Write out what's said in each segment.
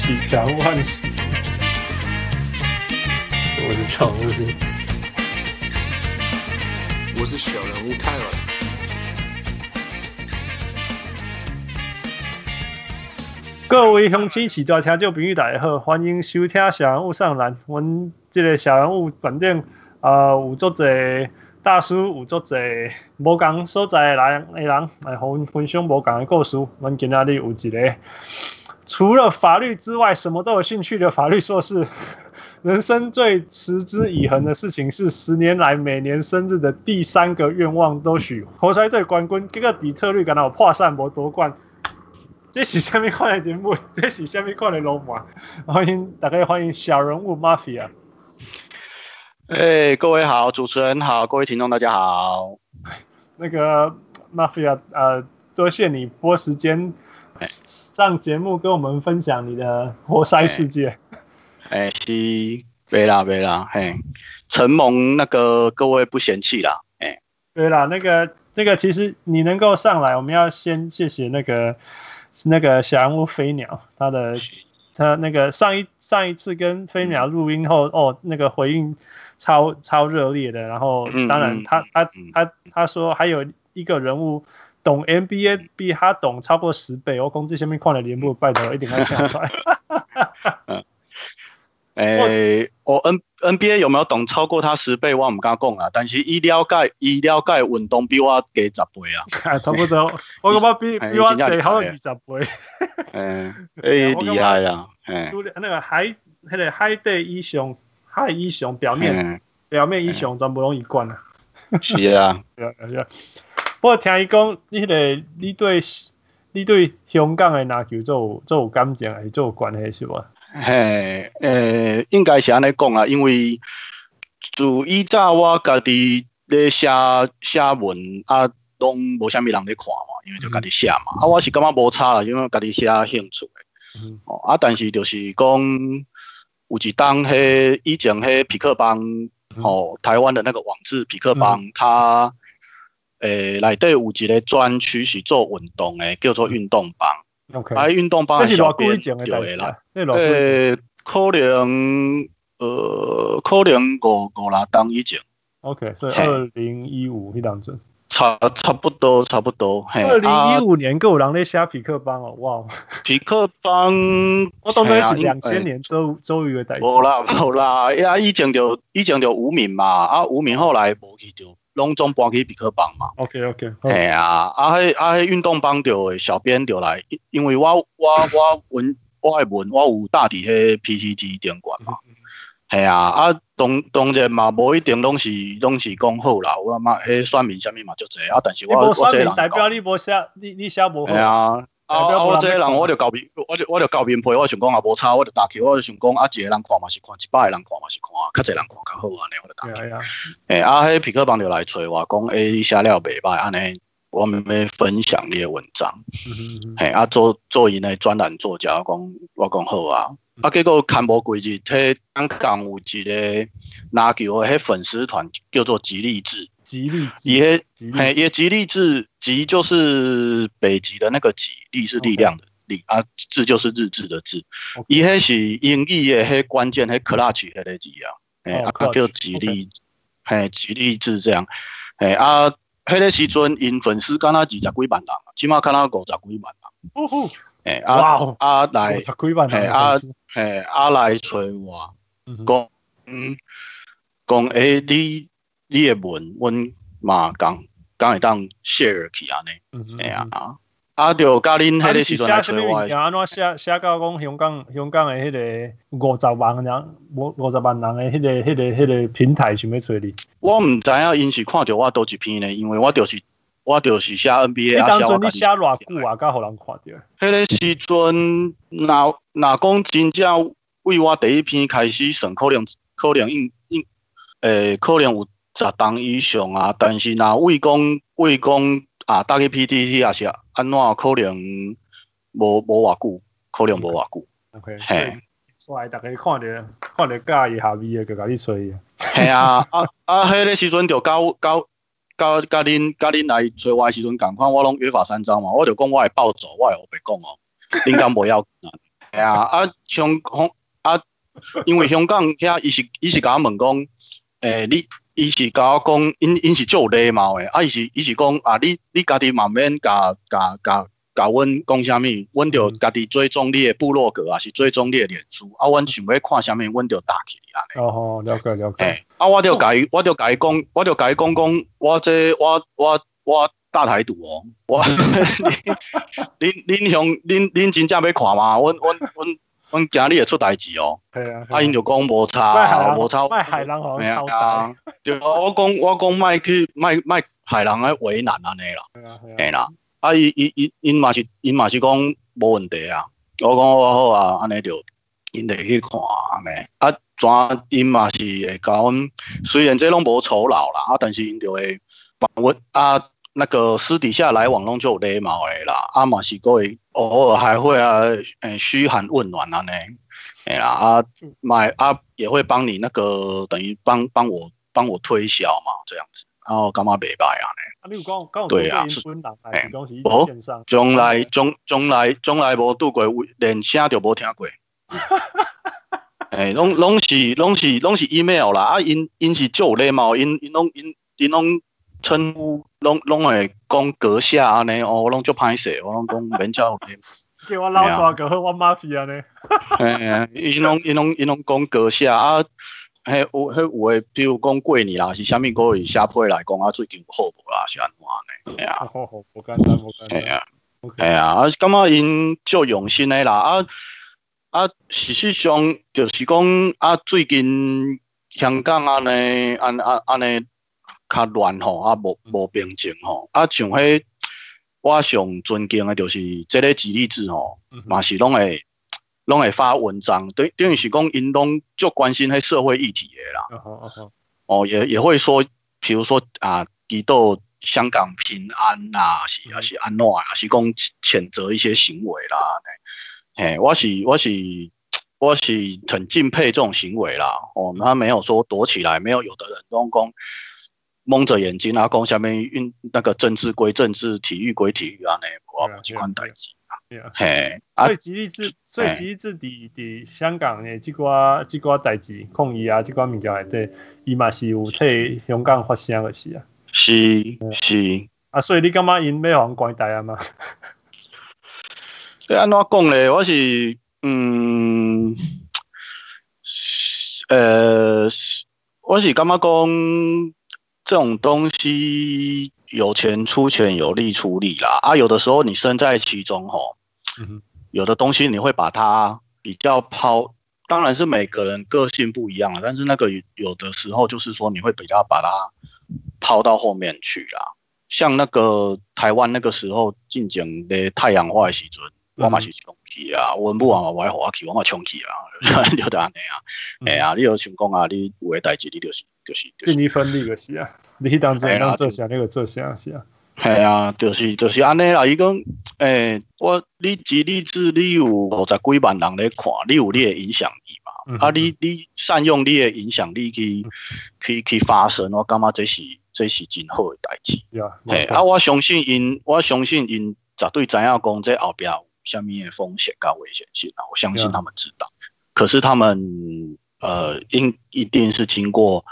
我是小人物汉斯，我是小人物，我是小人物泰尔。各位乡亲、市大听众朋友大家好，欢迎收听小人物上篮。阮这个小人物反正啊有足侪大叔，有足侪无共所在的人的人来和阮分享无共的故事。阮今仔日有一个除了法律之外什么都有兴趣的法律硕士。人生最持之以恒的事情是十年来每年生日的第三个愿望都许活塞队冠军，这个底特律感到破散无夺冠。这是虾米款的节目？这是虾米款的罗马？欢迎大家欢迎小人物 Mafia。哎、欸，各位好，主持人好，各位听众大家好。那个 Mafia，呃，多谢你拨时间上节目跟我们分享你的活塞世界。哎、欸，是，没啦没啦，嘿，承蒙那个各位不嫌弃啦，哎、欸，对啦，那个那个其实你能够上来，我们要先谢谢那个。那个小人物飞鸟，他的他那个上一上一次跟飞鸟录音后，哦，那个回应超超热烈的。然后当然他他他他说还有一个人物懂 NBA 比他懂超过十倍，我讲这下面看了节目，拜托一定要讲出来。诶，我 N NBA 有没有懂超过他十倍？我唔敢讲啊。但是伊了解伊了解运动比我加十倍 啊。差不多，我感觉比 比我最好二十倍。诶，诶，厉害啦。诶，那个海，那个海底英雄，海英雄表面，表面英雄全部拢一贯啊。是啊，是啊，是啊。不过听伊讲，你个你对你对香港的篮球做有做有感情，还是做有关系是无？嘿，诶、欸，应该是安尼讲啊，因为自以早我家己咧写写文啊，拢无啥物人咧看嘛，因为就家己写嘛，嗯、啊，我是感觉无差啦，因为家己写兴趣。诶，嗯、哦，啊，但是就是讲有一当迄以前迄匹克邦，嗯、哦，台湾的那个网志匹克邦，嗯、他诶内底有一个专区是做运动诶，叫做运动帮。OK，啊，运动帮小编就会啦。诶，可能呃，可能五五六，当以前。OK，所以二零一五那当阵。差差不多，差不多。二零一五年够有人咧写痞客邦哦，哇！匹克帮，我当时是两千年周周瑜的代。无啦无啦，呀，以前就以前就吴敏嘛，啊，吴敏后来无去就。拢总搬去比克邦嘛？OK OK，哎呀，啊迄啊迄运动邦就小编就来，因为我我我文我爱文我有大底迄 PTT 点管嘛，系啊啊当当然嘛，无一定拢是拢是讲好啦，我嘛迄算命啥物嘛就济啊，但是我我这人代表你无写你你写无好。啊。啊！我这个人，我就交面，我就我就交面皮，我想讲也无差，我就打球，我就想讲啊，一个人看嘛是看，一百个人看嘛是看，较侪人看较好安尼，我就打球。诶、欸，啊，迄皮克邦就来找我讲，诶、欸，写了袂歹，安尼，我们要分享你的文章。诶、欸，啊，做做因的专栏作家，讲我讲好啊。啊，结果看无几日，迄香港有一个篮球的迄粉丝团叫做吉利智。吉利，也嘿，也吉利字，吉就是北极的那个吉，力是力量的力啊，智就是日志的志。伊迄是英语的迄关键，迄 clutch 迄个字啊，哎啊叫吉利，嘿，吉利字这样，哎啊，迄个时阵因粉丝敢若二十几万人，起码敢若五十几万人。哦吼，哎啊啊来，嘿啊诶啊来找我，讲嗯讲诶你。你的文，阮嘛讲讲会当 share 去安尼，哎呀啊，啊就甲恁迄个时阵来找我。安怎写写到讲香港香港的迄个五十万人，五五十万人的迄个迄个迄个平台想要找你？我毋知影因是看着我倒一篇呢，因为我就是我就是写 NBA。你当阵你写偌久啊？甲互人看着？迄个时阵，若若讲真正为我第一篇开始算，可能可能应应诶，可能有。十档以上啊，但是若为讲为讲啊，打去 PTT 也是安怎可能无无偌久，可能无偌久。OK，嘿，出来大家看着看着介意下面的，就甲你吹啊。系啊，啊啊，迄个时阵就交交交甲恁甲恁来找我诶时阵，共款我拢约法三章嘛，我就讲我会暴走，我会后白讲哦，恁敢无要紧啊？系啊，啊香港啊，因为香港遐伊是伊是甲我问讲，诶、欸，你伊是甲我讲，因因是做礼貌诶，啊，伊是伊是讲啊，你你家己慢慢甲甲甲甲阮讲啥物，阮着家己追踪你诶部落格啊，是追踪你诶脸书，啊，阮想要看啥物，阮着打起安尼。哦吼，了解了解。欸、啊，我着甲伊，我着甲伊讲，我着甲伊讲讲，我这我我我大台独哦，我，恁恁向恁恁真正要看嘛？阮阮阮。阮惊你会出代志哦，系啊，啊。因就讲无差，无差，卖海人好像超大，对啊，我讲我讲卖去卖卖海人诶为难安尼啦，系啊系啦，啊伊伊伊因嘛是因嘛是讲无问题啊，我讲我好啊，安尼就因得去看安尼，啊怎因嘛是会甲阮，虽然这拢无酬劳啦，啊但是因就会帮阮啊。那个私底下来往拢就有礼貌诶啦，啊嘛是各位偶尔还会啊，诶嘘寒问暖啊呢，哎呀啊买啊也会帮你那个等于帮帮我帮我推销嘛，这样子，然后干嘛袂歹啊呢？啊，你有讲讲对啊，是哦，从来从从来从来无拄过，连声都无听过，诶，拢拢是拢是拢是 email 啦，啊因因是做礼貌，因因拢因因拢。称呼拢拢会讲阁下安尼，哦，我拢足歹势，我拢讲免叫。叫我老大哥和我妈是安尼。哎，伊拢 伊拢伊拢讲阁下啊，迄有迄有诶，比如讲过年啦，是虾米个月下配来讲啊，最近好无啦，是安怎呢？哎呀，好好，无简单，无简单。哎呀，哎呀，啊，感觉因足用心诶啦，啊啊，事实上就是讲啊，最近香港安尼，安安安尼。较乱吼，啊无无平静吼，啊像迄我上尊敬的，就是即个吉利志吼，嘛是拢会拢会发文章，等等于是讲因拢足关心迄社会议题的啦。哦哦也也会说，譬如说啊，祈祷香港平安啊，是啊是安怎啊，是讲谴责一些行为啦。嘿，我是我是我是很敬佩这种行为啦。哦，他没有说躲起来，没有有的人拢讲。蒙着眼睛啊，讲下面运那个政治归政治，体育归体育啊，那我不去看代志啊。嘿，所以吉利志，所以吉利志伫伫香港诶，即寡即寡代志抗议啊，即寡物件内底，伊嘛是有替香港发声诶是啊。是是啊，所以你感觉因要互关台啊嘛？对，安怎讲咧？我是嗯，呃，我是感觉讲。这种东西有钱出钱，有力出力啦。啊，有的时候你身在其中吼，有的东西你会把它比较抛，当然是每个人个性不一样，但是那个有的时候就是说你会比较把它抛到后面去啦。像那个台湾那个时候进讲的太阳花的时阵，我嘛是冲去啊，阮母啊嘛无爱互我去，我嘛冲去啊，就得安尼啊。哎啊，你有想讲啊，你有诶代志，你就是。就是尽力分力个是啊，你当真当做啥你个做啥是啊？系啊，就是就是安尼啦。伊讲，诶、欸，我你吉利志你有五十几万人咧看，你有你诶影响力嘛？嗯、啊，你你善用你诶影响力去去去发声，我感觉这是这是真好诶代志。系啊，我相信因，我相信因绝对知影讲这后边有虾米的风险跟危险性啊，我相信他们知道。可是他们。呃，应一定是经过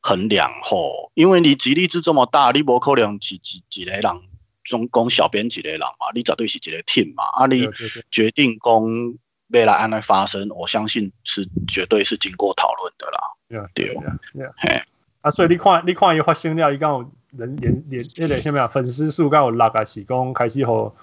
衡量后，因为你吉利志这么大，你不可能几几几个人总共小编几个人嘛，你绝对是一个 team 嘛，啊，你决定讲未来安来发生，我相信是绝对是经过讨论的啦。对，对，嘿，啊，所以你看，你看伊发生了，伊讲有人连连那个什么粉丝数刚有六啊，是讲开始后。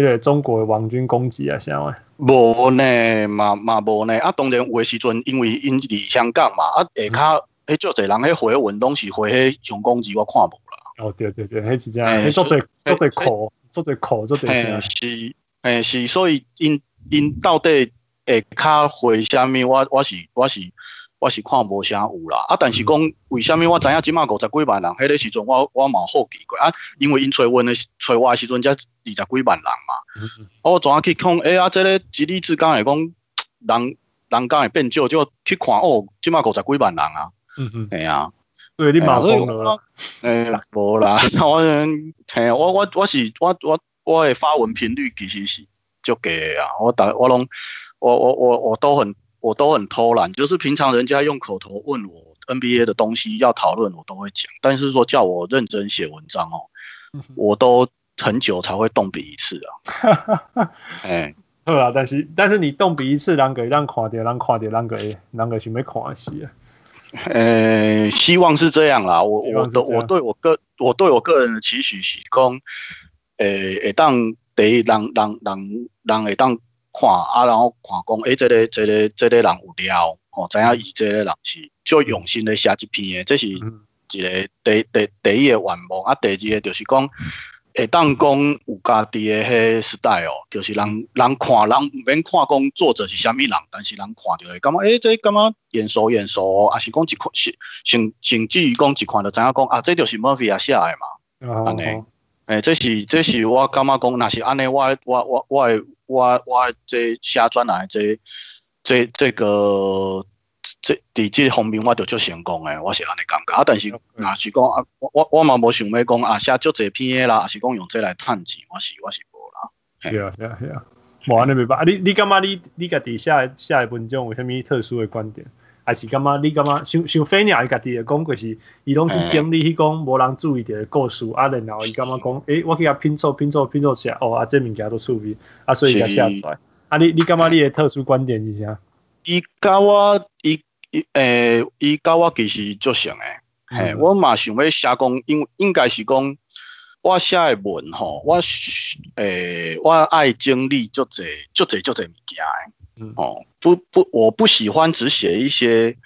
那个中国的网军攻击啊，啥物？无呢，嘛嘛无呢。啊，当然有诶时阵，因为因伫香港嘛，啊，下骹迄足侪人迄回文拢是回迄上攻击，我看无啦。哦，对对对，迄是这样，迄足侪足侪苦，足侪苦，足侪啥？是，诶是，所以因因到底下骹回啥物？我我是我是。我是看无啥有啦，啊，但是讲为什么我知影即满五十几万人，迄、个时阵我我嘛好奇怪啊，因为因找阮诶找我诶时阵才二十几万人嘛，嗯。嗯我怎啊去看？诶、欸、啊，即、这个吉利志刚会讲人人刚会变少，就去看哦，即满五十几万人啊，嗯嗯，系啊，对你嘛讲了，诶，无啦，我系我我我是我我我诶发文频率其实是足低啊，我大我拢。我我我我都很我都很偷懒，就是平常人家用口头问我 NBA 的东西要讨论，我都会讲，但是说叫我认真写文章哦，我都很久才会动笔一次啊。哎，对啊，但是但是你动笔一次，人个让看掉，让看掉，人个人个想要看死啊。呃，希望是这样啦。我我的我对我个我对我个人的期许是讲，诶，会当第一让让让让会当看啊，然后看讲，诶、欸，这个这个这个人有料，哦，知影伊这个人是最用心咧写一篇的，这是一个第第第一个愿望啊。第二个就是讲。会当讲有家己的迄时代哦就是人人看人毋免看讲作者是虾物人，但是人看着会感觉诶，这感觉眼熟眼熟，啊是讲一看是甚甚至于讲一看就知影讲啊，这就是 Murphy 啊写诶嘛，安尼，诶，这是这是我感觉讲，若是安尼，我我我我我我这写转来这这这个。这伫这方面我就足成功诶，我是安尼感觉啊。但是若是讲啊，我我我嘛无想要讲啊，写足侪篇诶啦，啊是讲用这来趁钱，我是我是无啦。系啊系啊系啊，无安尼明白啊。你你感觉你你家己写写诶文章有虾米特殊诶观点？还是感觉你感觉像像飞鸟伊家己会讲，就是伊拢去整理去讲无人注意着诶故事啊，然后伊感觉讲，诶，我去甲拼凑拼凑拼凑起来，哦啊，这物件都趣味啊，所以伊甲写出来。啊，你你感觉你诶特殊观点是啥？伊甲我伊伊诶，伊甲我其实足像诶，嘿，我嘛想要写讲，应应该是讲我写诶文吼，我诶我爱经历足侪足侪足侪物件诶，哦，不不，我不喜欢只写一些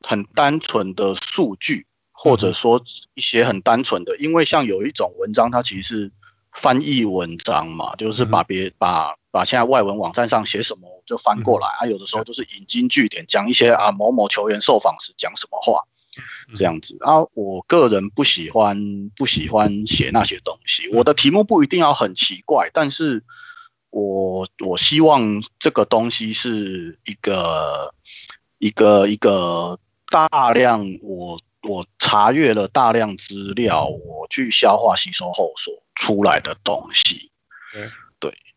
很单纯的数据，或者说一些很单纯的，因为像有一种文章，它其实是翻译文章嘛，就是把别把。把现在外文网站上写什么就翻过来、嗯、啊，有的时候就是引经据典讲一些啊某某球员受访时讲什么话，这样子啊。我个人不喜欢不喜欢写那些东西。我的题目不一定要很奇怪，但是我我希望这个东西是一个一个一个大量我我查阅了大量资料，我去消化吸收后所出来的东西。嗯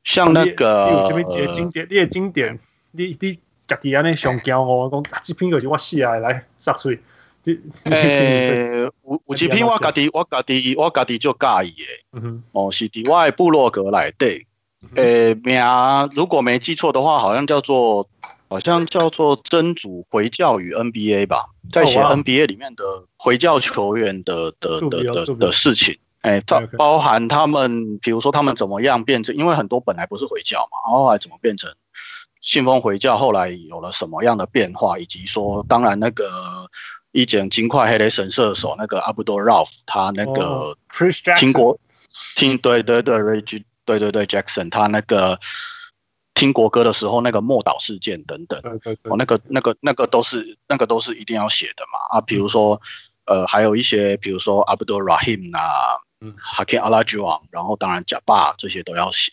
像那个，经典？你的经典，你你家己安尼上骄傲，讲这篇就是我写的来杀水。诶，有有一篇我家己我家己我家己就介意诶，哦，是伫我的部落格内底。诶，苗如果没记错的话，好像叫做好像叫做真主回教与 NBA 吧，在写 NBA 里面的回教球员的的的的的事情。哎，包包含他们，比如说他们怎么样变成，因为很多本来不是回教嘛，然后后来怎么变成信奉回教，后来有了什么样的变化，以及说，当然那个一剪金块黑雷神射手那个阿布多拉夫，他那个听国听对对对对对对 Jackson，他那个听国歌的时候那个默祷事件等等，哦，那个那个那个都是那个都是一定要写的嘛，啊，比如说呃，还有一些比如说 Abdul Rahim 啊。嗯，Hakeem Olajuwon，然后当然贾巴这些都要写。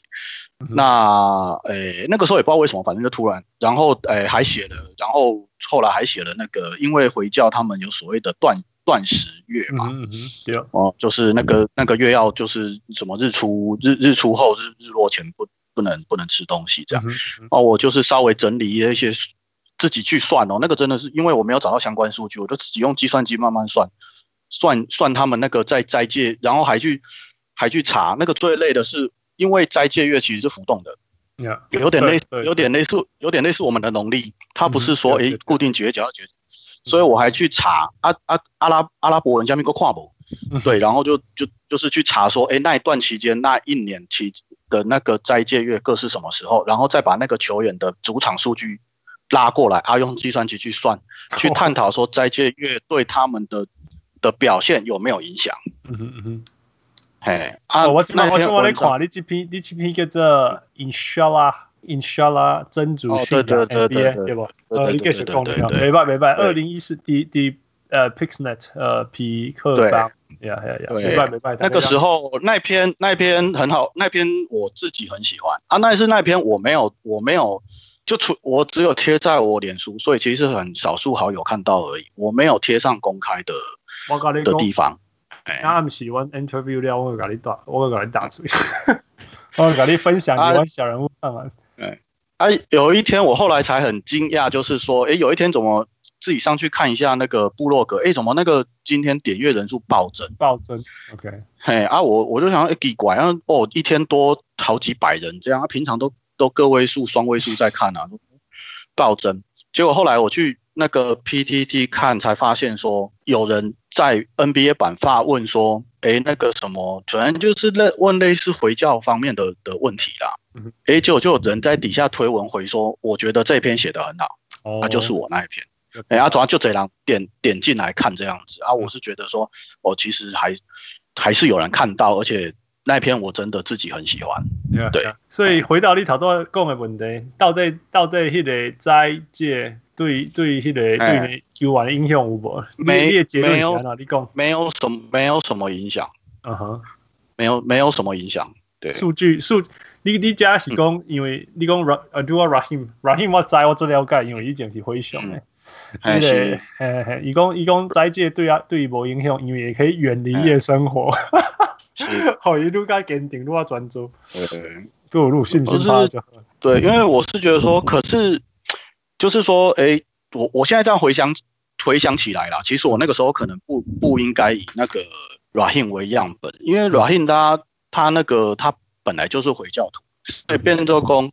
嗯、那诶、欸，那个时候也不知道为什么，反正就突然，然后诶、欸、还写了，然后后来还写了那个，因为回教他们有所谓的断断食月嘛，嗯嗯，哦，就是那个那个月要就是什么日出日日出后日日落前不不能不能吃东西这样。哦，我就是稍微整理一些自己去算哦，那个真的是因为我没有找到相关数据，我就自己用计算机慢慢算。算算他们那个在斋戒，然后还去还去查那个最累的是，因为斋戒月其实是浮动的，Yeah. 有点类似，有点类似，有点类似我们的农历，它不是说诶、欸、固定几月几号几，所以我还去查阿阿阿拉阿拉伯人下面个跨博，对，然后就就就是去查说，诶、欸、那一段期间那一年期的那个斋戒月各是什么时候，然后再把那个球员的主场数据拉过来，啊用计算机去算，去探讨说斋戒月对他们的。的表现有没有影响？嗯哼嗯哼，嘿啊！我今我今我来看你这篇，你这篇叫做 Inshallah Inshallah 真主信仰 NBA 对不？呃，你继续讲的，没办没办，二零一四第第呃 Pixnet 呃皮克邦，呀呀呀，没办没办。那个时候那篇那篇很好，那篇我自己很喜欢啊。那是那篇我没有我没有就出我只有贴在我脸书，所以其实很少数好友看到而已，我没有贴上公开的。的地方，那不是我 interview 了，我会跟你打，我会跟你打出去，我会跟你分享一段小人物看完。啊，有一天我后来才很惊讶，就是说，哎，有一天怎么自己上去看一下那个部落格，哎，怎么那个今天点阅人数暴增？暴增，OK，嘿啊，我我就想，哎，奇怪，然后哦，一天多好几百人这样，啊、平常都都个位数、双位数在看啊，暴增。结果后来我去那个 PTT 看，才发现说有人在 NBA 版发问说，哎，那个什么，主要就是类问类似回教方面的的问题啦。哎，结果就有人在底下推文回说，我觉得这篇写得很好，那、哦啊、就是我那一篇。哎，啊，主要就这样点点进来看这样子啊，我是觉得说，哦，其实还还是有人看到，而且那一篇我真的自己很喜欢。Yeah, 对，所以回到你头先讲的问题，到底到底迄个斋戒对对迄个对球员的影响有无？没没没有你讲没有什么没有什么影响。嗯哼，没有没有什么影响。对数据数，你你家是讲，因为你讲 Ra 呃，对我 Rahim，Rahim 我知我最了解，因为以前是灰熊的。对对，嘿嘿，伊讲伊讲斋戒对啊对伊无影响，因为也可以远离夜生活。是，好，一路加坚定，路加专注。对对，我路信心发就。对，因为我是觉得说，可是就是说，哎，我我现在这样回想回想起来啦，其实我那个时候可能不不应该以那个 Rahim 为样本，因为 Rahim 他。他那个他本来就是回教徒，所以变奏宫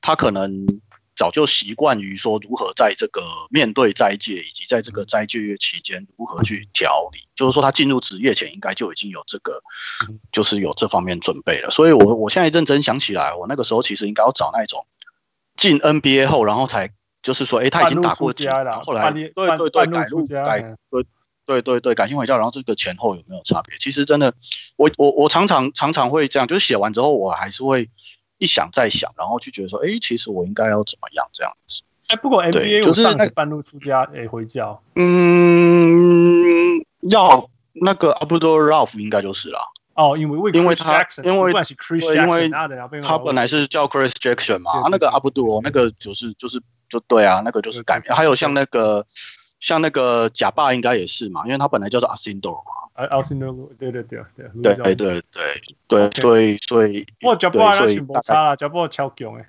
他可能早就习惯于说如何在这个面对斋戒以及在这个斋戒月期间如何去调理，就是说他进入职业前应该就已经有这个，就是有这方面准备了。所以我我现在认真想起来，我那个时候其实应该要找那种进 NBA 后，然后才就是说，哎，他已经打过家了，后来对对对改路改对对对，改信回教，然后这个前后有没有差别？其实真的，我我我常常常常会这样，就是写完之后，我还是会一想再想，然后去觉得说，哎，其实我应该要怎么样这样子。哎，不过 NBA 就是半路出家，哎，回教。嗯，要那个 Abdul Rauf 应该就是了。哦，因为因为他因为因为他本来是叫 Chris Jackson 嘛，啊，那个 Abdul 那个就是就是就对啊，那个就是改名。还有像那个。像那个假爸应该也是嘛，因为他本来叫做 Alcindor 嘛。啊，Alcindor，对对对对对对对对对，所以所以，哇，假爸那是没差啦，假爸超强诶。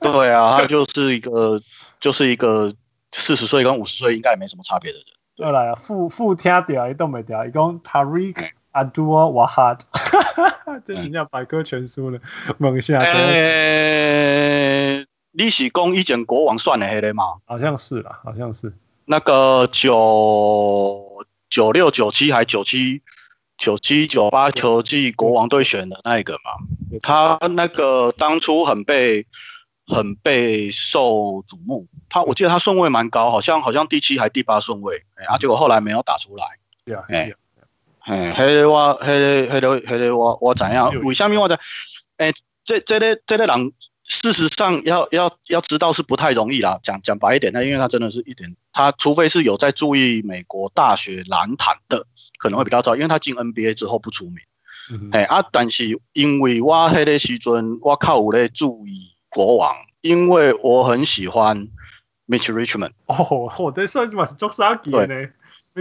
对啊，他就是一个就是一个四十岁跟五十岁应该也没什么差别的人。对啦，副副听掉伊都没掉，一共 Tariq Abdul Wahad，这人家百科全书了，猛下。诶，你是讲以前国王算的黑的吗？好像是啦，好像是。那个九九六九七还九七九七九八球季国王队选的那一个嘛，他那个当初很被很被受瞩目，他我记得他顺位蛮高，好像好像第七还第八顺位，哎，啊，结果后来没有打出来。对啊，哎，哎，黑的我黑的黑的黑的我我怎样？为什么我在？哎，这这个这个人。事实上要，要要要知道是不太容易啦。讲讲白一点，那因为他真的是一点，他除非是有在注意美国大学篮坛的，可能会比较早，因为他进 NBA 之后不出名。哎、啊，但是因为我迄个时阵，我靠有咧注意国王，因为我很喜欢 Mitch Richmond。哦，我对算是嘛是做啥嘅呢？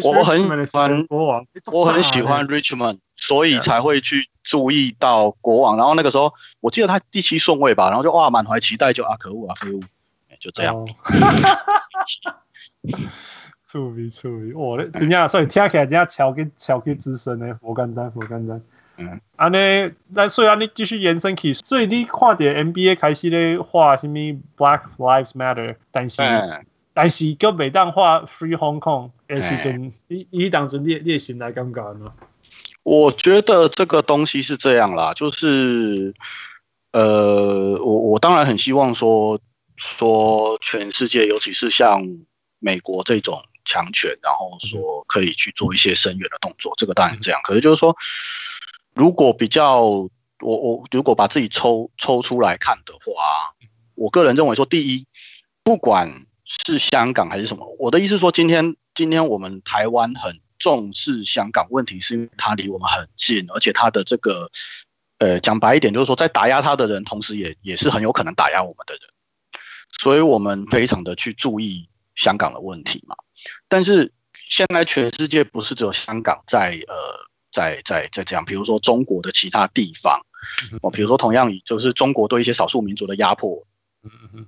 我很喜欢国王，我很喜欢 Richmond，所以才会去注意到国王。然后那个时候，我记得他第七顺位吧，然后就哇满怀期待就，就啊可恶啊可恶，就这样。处理处理，我的真正所以听起来真正超级超级资深的，我简单我简单。嗯，安尼，那所以啊，你继续延伸起，所以你看到 NBA 开始咧画什么 Black Lives Matter，但是。嗯但是叫每当画 Free Hong Kong，诶时阵，你你当阵列列行来尴尬呢？我觉得这个东西是这样啦，就是，呃，我我当然很希望说说全世界，尤其是像美国这种强权，然后说可以去做一些深远的动作，这个当然是这样。可是就是说，如果比较，我我如果把自己抽抽出来看的话，我个人认为说，第一，不管。是香港还是什么？我的意思是说，今天今天我们台湾很重视香港问题，是因为它离我们很近，而且它的这个，呃，讲白一点，就是说，在打压他的人，同时也也是很有可能打压我们的人，所以我们非常的去注意香港的问题嘛。但是现在全世界不是只有香港在呃在在在这样，比如说中国的其他地方，哦，比如说同样以就是中国对一些少数民族的压迫。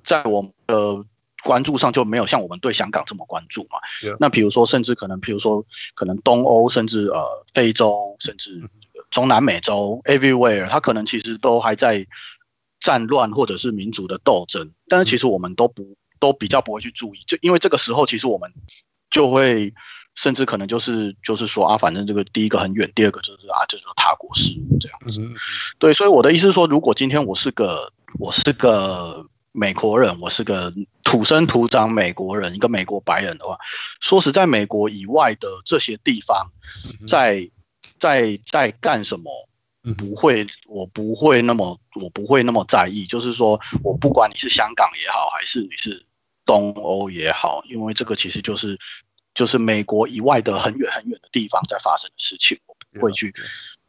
在我们的关注上就没有像我们对香港这么关注嘛。Yeah. 那比如说，甚至可能，比如说，可能东欧，甚至呃非洲，甚至中南美洲，everywhere，它可能其实都还在战乱或者是民族的斗争，但是其实我们都不都比较不会去注意，就因为这个时候其实我们就会。甚至可能就是就是说啊，反正这个第一个很远，第二个就是啊，这就是他国事这样子。对，所以我的意思是说，如果今天我是个我是个美国人，我是个土生土长美国人，一个美国白人的话，说实在，美国以外的这些地方在在在干什么，不会，我不会那么我不会那么在意。就是说我不管你是香港也好，还是你是东欧也好，因为这个其实就是。就是美国以外的很远很远的地方在发生的事情，我不会去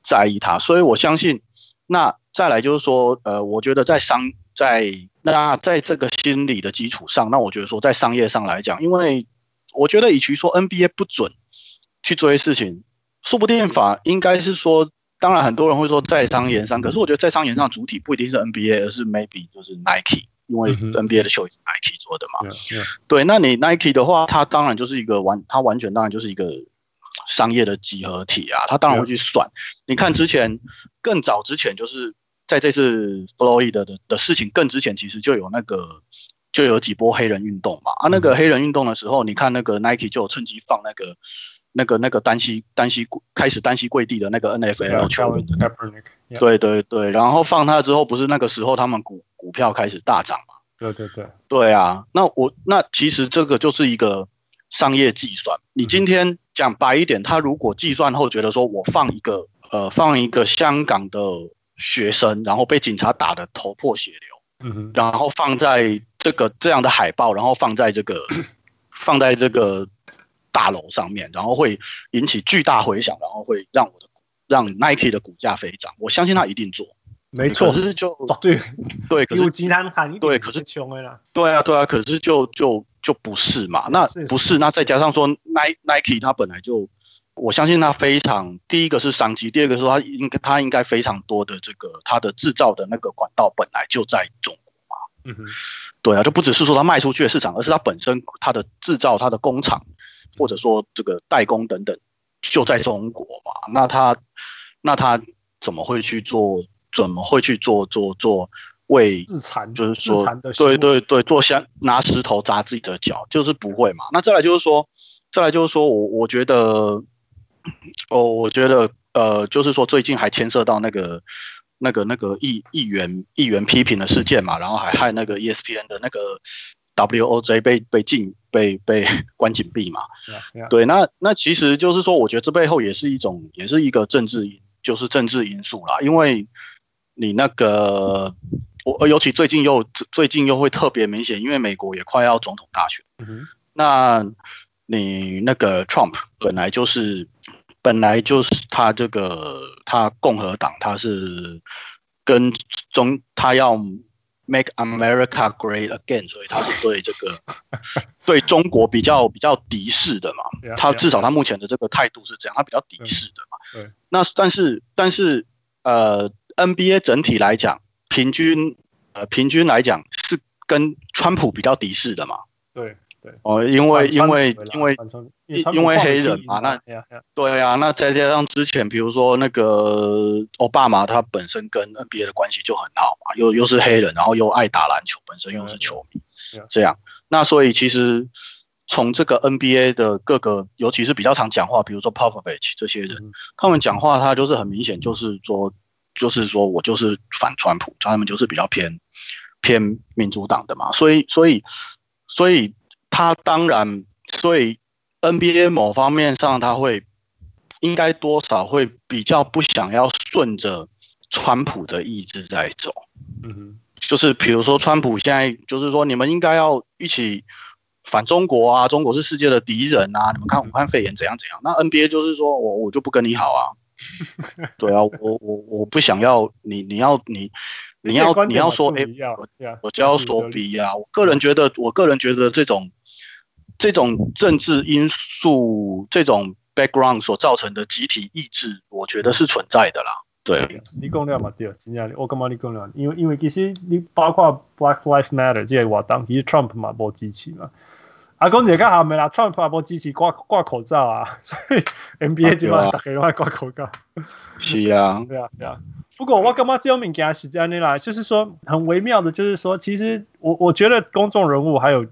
在意它。所以我相信，那再来就是说，呃，我觉得在商在那在这个心理的基础上，那我觉得说在商业上来讲，因为我觉得与其说 NBA 不准去做一些事情，说不定法应该是说，当然很多人会说在商言商，可是我觉得在商言商主体不一定是 NBA，而是 maybe 就是 Nike。因为 NBA 的球也是 Nike 做的嘛，对，那你 Nike 的话，它当然就是一个完，它完全当然就是一个商业的集合体啊，它当然会去算。你看之前更早之前，就是在这次弗洛伊德的的事情更之前，其实就有那个就有几波黑人运动嘛。啊，那个黑人运动的时候，你看那个 Nike 就有趁机放那个那个那个单膝单膝开始单膝跪地的那个 NFL 球员的，对对对，然后放他之后，不是那个时候他们股。股票开始大涨嘛？对对对，对啊。那我那其实这个就是一个商业计算。你今天讲白一点，他如果计算后觉得说我放一个呃放一个香港的学生，然后被警察打得头破血流，然后放在这个这样的海报，然后放在这个 放在这个大楼上面，然后会引起巨大回响，然后会让我的让 Nike 的股价飞涨。我相信他一定做。没错，可是就对对，可是对，可是对啊，对啊，可是就就就不是嘛？那不是，那再加上说，Nike Nike 它本来就，我相信它非常，第一个是商机，第二个是说它应该它应该非常多的这个它的制造的那个管道本来就在中国嘛。嗯哼，对啊，就不只是说它卖出去的市场，而是它本身它的制造它的工厂或者说这个代工等等就在中国嘛。那它那它怎么会去做？怎么会去做做做为自残？就是说，对对对，做像拿石头砸自己的脚，就是不会嘛。那再来就是说，再来就是说我我觉得，哦，我觉得呃，就是说最近还牵涉到那个那个那个议议员议员批评的事件嘛，然后还害那个 ESPN 的那个 WOJ 被被禁被被 关禁闭嘛。Yeah, yeah. 对，那那其实就是说，我觉得这背后也是一种，也是一个政治，就是政治因素啦，因为。你那个，我尤其最近又最近又会特别明显，因为美国也快要总统大选。那你那个 Trump 本来就是本来就是他这个他共和党他是跟中他要 Make America Great Again，所以他是对这个 对中国比较比较敌视的嘛。他至少他目前的这个态度是这样，他比较敌视的嘛。对。那但是但是呃。NBA 整体来讲，平均呃，平均来讲是跟川普比较敌视的嘛？对对。哦，因为因为因为因因为黑人嘛，那对啊，那再加上之前比如说那个奥巴马，他本身跟 NBA 的关系就很好嘛，又又是黑人，然后又爱打篮球，本身又是球迷，这样，那所以其实从这个 NBA 的各个，尤其是比较常讲话，比如说 Popovich 这些人，他们讲话他就是很明显，就是说。就是说我就是反川普，他们就是比较偏偏民主党的嘛，所以所以所以他当然，所以 NBA 某方面上他会应该多少会比较不想要顺着川普的意志在走，嗯哼，就是比如说川普现在就是说你们应该要一起反中国啊，中国是世界的敌人啊，你们看武汉肺炎怎样怎样，那 NBA 就是说我我就不跟你好啊。对啊，我我我不想要你，你要你你要你要说，哎，我我就要说 B 啊。我个人觉得，我个人觉得这种这种政治因素，这种 background 所造成的集体意志，我觉得是存在的啦。对，你讲了嘛对，真正我感觉你讲了，因为因为其实你包括 Black Lives Matter 这个活动，其实 Trump 嘛无支持嘛。啊，讲一个较咸的啦，Trump 也无支持挂挂口罩啊，所以 NBA 基本上大家都爱挂口罩。是啊，对啊，对啊。不过我感觉这种物件是这样啦，就是说很微妙的，就是说其实我我觉得公众人物还有。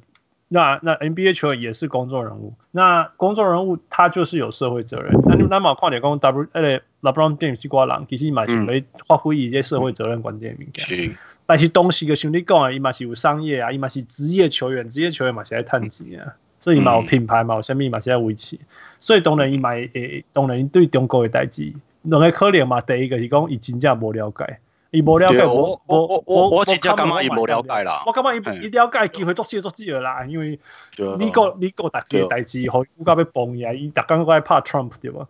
那那 NBA 球员也是公众人物，那公众人物他就是有社会责任。那你那么快点讲 W 呃 LeBron James 是瓜人，其实伊嘛是没发挥一些社会责任关键物件。是，但是东西个兄弟讲啊，伊嘛是有商业啊，伊嘛是职业球员，职业球员嘛是爱趁钱啊，所以伊嘛有品牌嘛，有啥物嘛是爱维持。所以当然伊嘛诶，当然对中国的代志，两个可能嘛，第一个是讲伊真正无了解。伊无了解，我我我我我真正感觉伊无了解啦。我感觉伊伊了解机会足少足少啦，因为美国美国大嘅代志，互国家要崩呀，伊逐工搁爱拍 Trump 对无？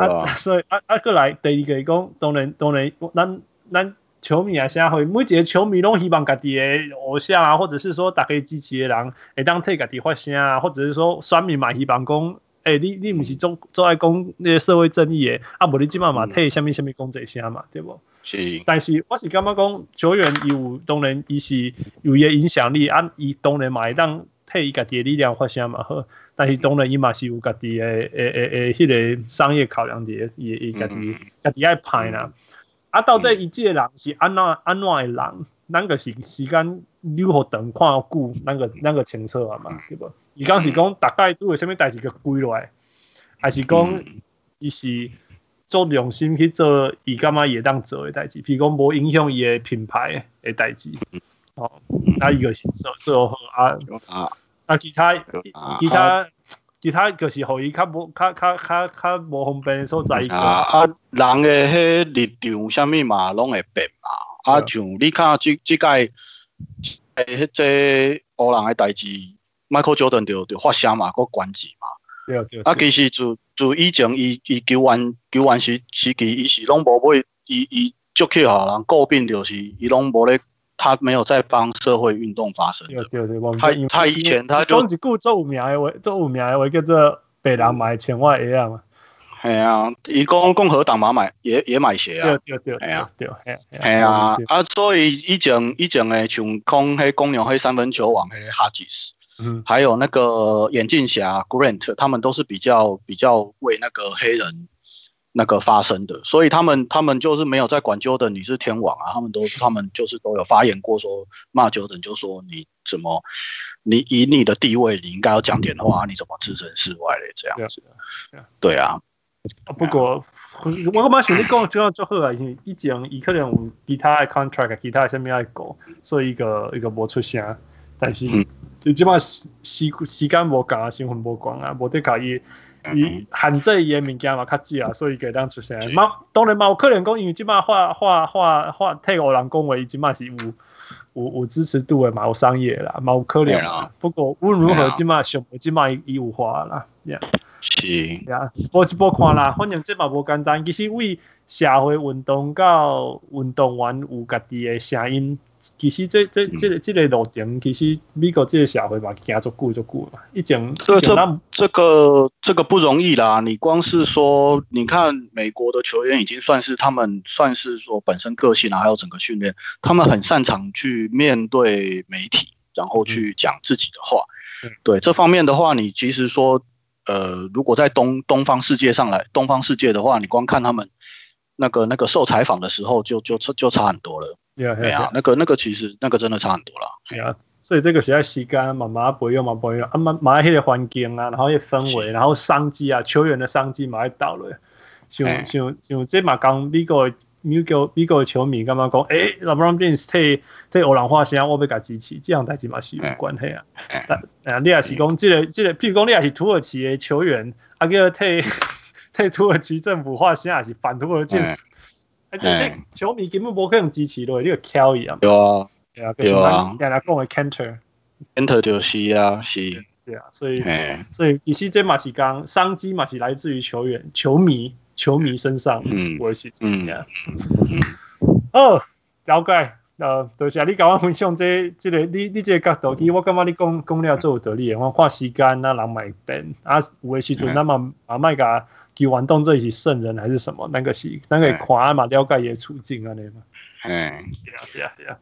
啊，所以啊啊，搁来第二个讲，当然当然，咱咱球迷啊，社会每一个球迷拢希望家己嘅偶像啊，或者是说大家支持嘅人会当替家己发声啊，或者是说选民嘛希望讲，诶，你你毋是总总爱讲那个社会正义诶，啊，无你即满嘛替虾米虾米讲这些嘛，对无？是，但是我是感觉讲球员有当然伊是有伊影响力，啊，伊当然嘛会当替伊家己力量发声嘛好，但是当然伊嘛是有家己诶诶诶诶迄个商业考量的，伊伊家己家己爱拍啦。啊，到底伊即个人是安怎安怎诶人，咱个是时间留互长看久，咱个咱个清楚啊嘛，对无？伊讲是讲大概拄有啥物代志个归落来，还是讲伊是？做良心去做，伊感觉会当做诶代志，譬如讲无影响伊诶品牌诶代志，哦，啊伊个是做做好啊啊，啊其他其他其他就是互伊较无较较较较无方便诶所在。啊啊，人诶迄立场啥物嘛，拢会变嘛。啊，像你看即即届诶迄个黑人诶代志，Michael Jordan 就就发声嘛，搁关机嘛。对对。啊，其实就。就以前伊伊球员球员时时期，伊是拢无买，伊伊足去互人诟病，就是伊拢无咧，他没有在帮社会运动发声。对对对，他他以前他就讲一句做有名诶话，做有名诶话叫做白人买穿我鞋啊嘛。系啊，伊讲共和党嘛买也也买鞋啊。对对对，系啊，对系啊，啊所以以前以前诶像讲迄公牛迄三分球王迄个哈吉斯。嗯，还有那个眼镜侠 Grant，他们都是比较比较为那个黑人那个发声的，所以他们他们就是没有在管 Jordan，你是天王啊，他们都 他们就是都有发言过说骂 Jordan，就说你怎么你以你的地位，你应该要讲点话，你怎么置身事外嘞？这样子，对啊。啊不过我我蛮想你讲这样就好啊，因为以前伊可能有其他的 contract，其他的什么要搞，所以一个一个没出声，但是。嗯就即马时时时间无共啊，身份无共啊，无得甲伊伊限制伊诶物件嘛较少啊，所以给当出现。嘛当然嘛有可能讲，因为即马话话话话替有人讲话，伊即马是有有有支持度诶嘛，有商业啦，嘛有可能啊。不过无论如何，即马上即马伊有话啦，呀，是呀，波一波看啦，反正即马无简单，其实为社会运动到运动员有家己诶声音。其实这这这个这个路径，其实美国这个社会嘛，行足久足久嘛，已经。对，这这个这个不容易啦。你光是说，你看美国的球员已经算是他们算是说本身个性啊，还有整个训练，他们很擅长去面对媒体，然后去讲自己的话。嗯、对这方面的话，你其实说，呃，如果在东东方世界上来，东方世界的话，你光看他们那个那个受采访的时候就，就就就差很多了。对啊，对啊，那个那个其实那个真的差很多了。对啊，所以这个实在时间慢慢不用嘛，不用啊，慢慢那些环境啊，然后一氛围，然后商机啊，球员的商机嘛，到了。像像像这嘛讲美国美国美国的球迷刚刚讲，诶，LeBron James 替替欧朗化先，我被他支持，这样代志嘛是有关系啊。但啊，你也是讲这个这个，譬如讲你也是土耳其的球员，啊个替替土耳其政府化先，也是反土耳其。哎，球迷根本无可能支持咯，你个翘一样。对啊，对啊，对啊。人家讲的 Cantor，Cantor 就是啊，是。对啊，所以，所以其实这嘛是讲商机嘛是来自于球员、球迷、球迷身上。嗯，我是这样。嗯。哦，了解。呃，多谢你跟我分享这个、这个你你这个角度，其实我感觉你讲讲了最有道理的。我看时间啊，人买变啊，有的时阵那么啊，卖个球员当做是圣人还是什么？那个是那个看嘛，了解伊诶处境安尼嘛。嗯，对啊，对啊，对啊。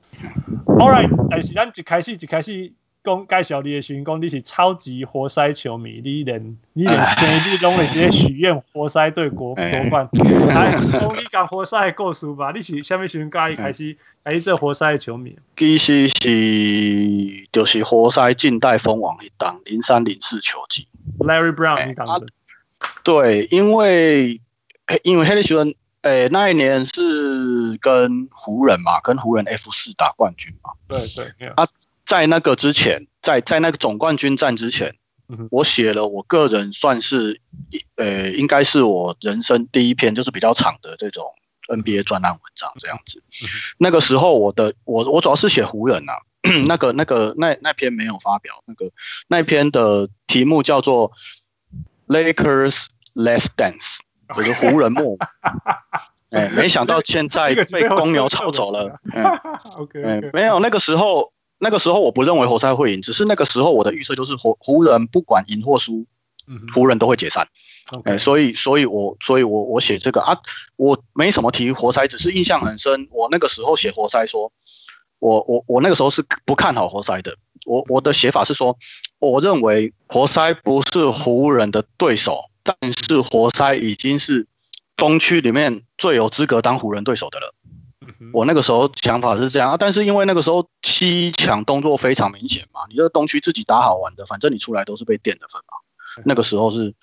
All right，但是咱一开始一开始。讲介绍你的时候，讲你是超级活塞球迷，你连你连生日拢会直接许愿活塞队国夺冠。来，讲你讲活塞的故事吧。你是虾米时阵开始开始开始做活塞的球迷？其实是就是活塞近代封王一档零三零四球季。Larry Brown 一档、啊。对，因为因为黑利斯诶那一年是跟湖人嘛，跟湖人 F 四打冠军嘛。对对，对啊。在那个之前，在在那个总冠军战之前，我写了我个人算是，呃，应该是我人生第一篇就是比较长的这种 NBA 专栏文章这样子。那个时候我的我我主要是写湖人呐、啊，那个那个那那篇没有发表，那个那篇的题目叫做 Lakers Last Dance，就是湖人梦。哎，没想到现在被公牛抄走了。嗯 OK，没有那个时候。那个时候我不认为活塞会赢，只是那个时候我的预测就是湖湖人不管赢或输，湖人都会解散。哎、所以所以我所以我我写这个啊，我没什么提活塞，只是印象很深。我那个时候写活塞说，我我我那个时候是不看好活塞的。我我的写法是说，我认为活塞不是湖人的对手，但是活塞已经是东区里面最有资格当湖人对手的了。我那个时候想法是这样啊，但是因为那个时候七强动作非常明显嘛，你这个东区自己打好玩的，反正你出来都是被垫的分嘛。那个时候是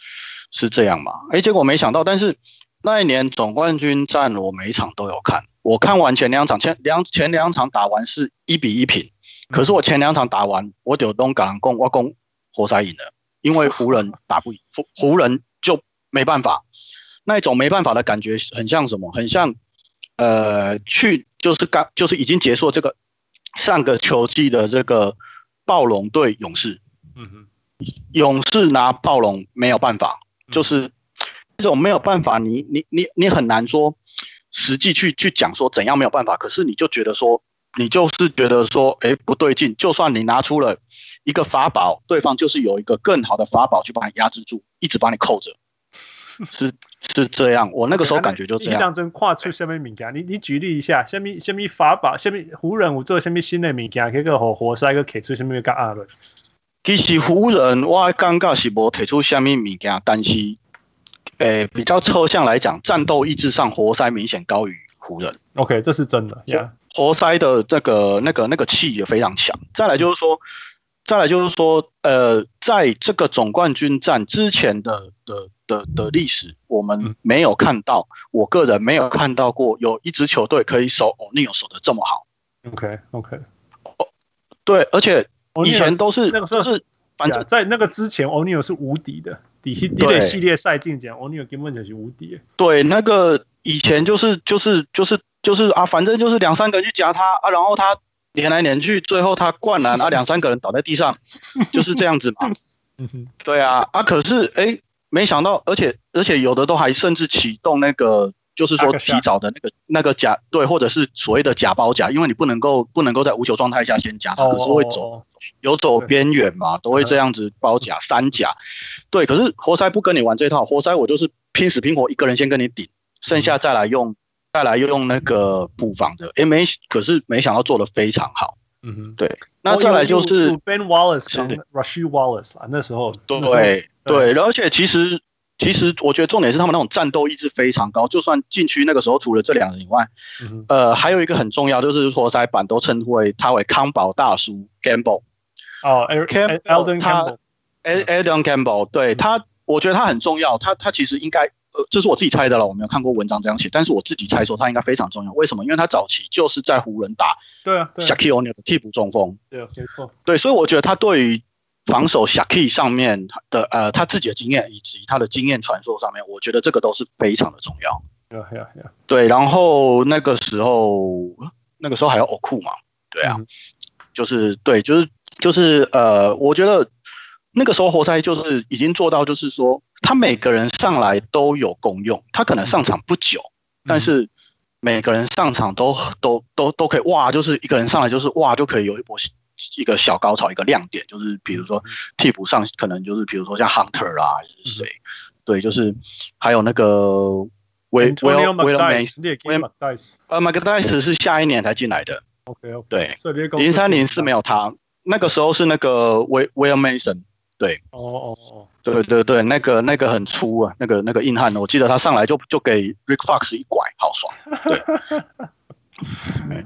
是这样嘛？哎，结果没想到，但是那一年总冠军战我每一场都有看，我看完前两场前两前两场打完是一比一平，可是我前两场打完我九东港攻我攻活塞赢了，因为湖人打不赢湖湖人就没办法，那一种没办法的感觉很像什么？很像。呃，去就是刚就是已经结束这个上个球季的这个暴龙对勇士，嗯哼，勇士拿暴龙没有办法，就是这种没有办法，你你你你很难说实际去去讲说怎样没有办法，可是你就觉得说你就是觉得说，哎，不对劲，就算你拿出了一个法宝，对方就是有一个更好的法宝去把你压制住，一直把你扣着，是。是这样，我那个时候感觉就这样。你当真跨出什么物件？你你举例一下，什么什么法宝，什么湖人有做什么新的物件，可以和活塞个提出什么个阿伦？其实湖人我感觉是无提出什么物件，但是诶、欸、比较抽象来讲，战斗意志上活塞明显高于湖人。OK，这是真的。Yeah. 活塞的那个那个那个气也非常强。再来就是说。再来就是说，呃，在这个总冠军战之前的的的的历史，我们没有看到，我个人没有看到过有一支球队可以守欧尼尔守的这么好。OK OK，哦，对，而且以前都是那个时候是，反正在那个之前，欧尼尔是无敌的。底底类系列赛进前，欧尼尔根本就是无敌。对，那个以前就是就是就是就是啊，反正就是两三个人去夹他啊，然后他。连来连去，最后他灌篮啊，两三个人倒在地上，就是这样子嘛。对啊，啊，可是哎、欸，没想到，而且而且有的都还甚至启动那个，就是说提早的那个那个假对，或者是所谓的假包夹，因为你不能够不能够在无球状态下先夹，可是会走有走边缘嘛，都会这样子包夹三夹。对，可是活塞不跟你玩这套，活塞我就是拼死拼活一个人先跟你顶，剩下再来用。再来用那个补防的，哎，没，可是没想到做得非常好。嗯哼，对。那再来就是 Ben Wallace 跟 Rasheed Wallace 啊，那时候对对，对，而且其实其实我觉得重点是他们那种战斗意志非常高，就算禁区那个时候除了这两人以外，嗯、呃，还有一个很重要就是活塞版都称呼为他为康宝大叔 Campbell 哦，Elden Campbell，Elden Campbell，对他，我觉得他很重要，他他其实应该。呃，这是我自己猜的了，我没有看过文章这样写，但是我自己猜说他应该非常重要。为什么？因为他早期就是在湖人打，对啊，Shaquille O'Neal 的替补中锋，对啊，没错，对，所以我觉得他对于防守 Shaquille 上面的呃他自己的经验以及他的经验传授上面，我觉得这个都是非常的重要。对然后那个时候那个时候还有欧库嘛，对啊，嗯、就是对，就是就是呃，我觉得那个时候活塞就是已经做到，就是说。他每个人上来都有功用，他可能上场不久，嗯、但是每个人上场都都都都可以哇，就是一个人上来就是哇就可以有一波一个小高潮，一个亮点，就是比如说替补上可能就是比如说像 Hunter 啊，是谁？对，就是还有那个。威威尔威尔梅斯，威尔呃麦克戴斯是下一年才进来的。OK OK。对，零三零是没有他，那个时候是那个威威尔梅森。对。哦哦哦。对对对，那个那个很粗啊，那个那个硬汉，我记得他上来就就给 Rick Fox 一拐，好爽。对。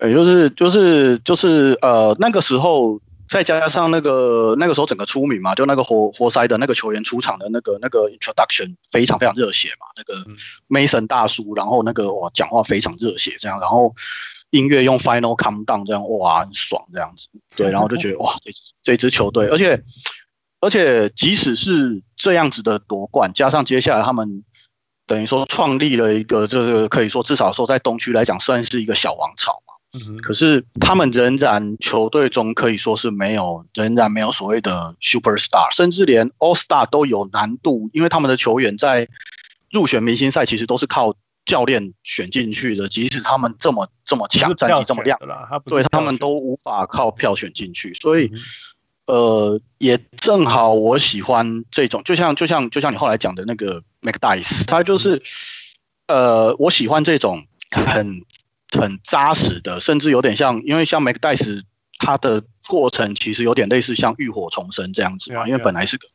哎，就是就是就是呃，那个时候。再加上那个那个时候整个出名嘛，就那个活活塞的那个球员出场的那个那个 introduction 非常非常热血嘛，那个 Mason 大叔，然后那个哇讲话非常热血这样，然后音乐用 Final Countdown 这样哇很爽这样子，对，然后就觉得哇这这支球队，而且而且即使是这样子的夺冠，加上接下来他们等于说创立了一个这个可以说至少说在东区来讲算是一个小王朝。可是他们仍然球队中可以说是没有，仍然没有所谓的 superstar，甚至连 all star 都有难度，因为他们的球员在入选明星赛其实都是靠教练选进去的，即使他们这么这么强，战绩这么亮，对他们都无法靠票选进去，所以呃，也正好我喜欢这种，就像就像就像你后来讲的那个 McDyess，他就是呃，我喜欢这种很。很扎实的，甚至有点像，因为像 McDyess 他的过程其实有点类似像浴火重生这样子嘛，因为本来是个，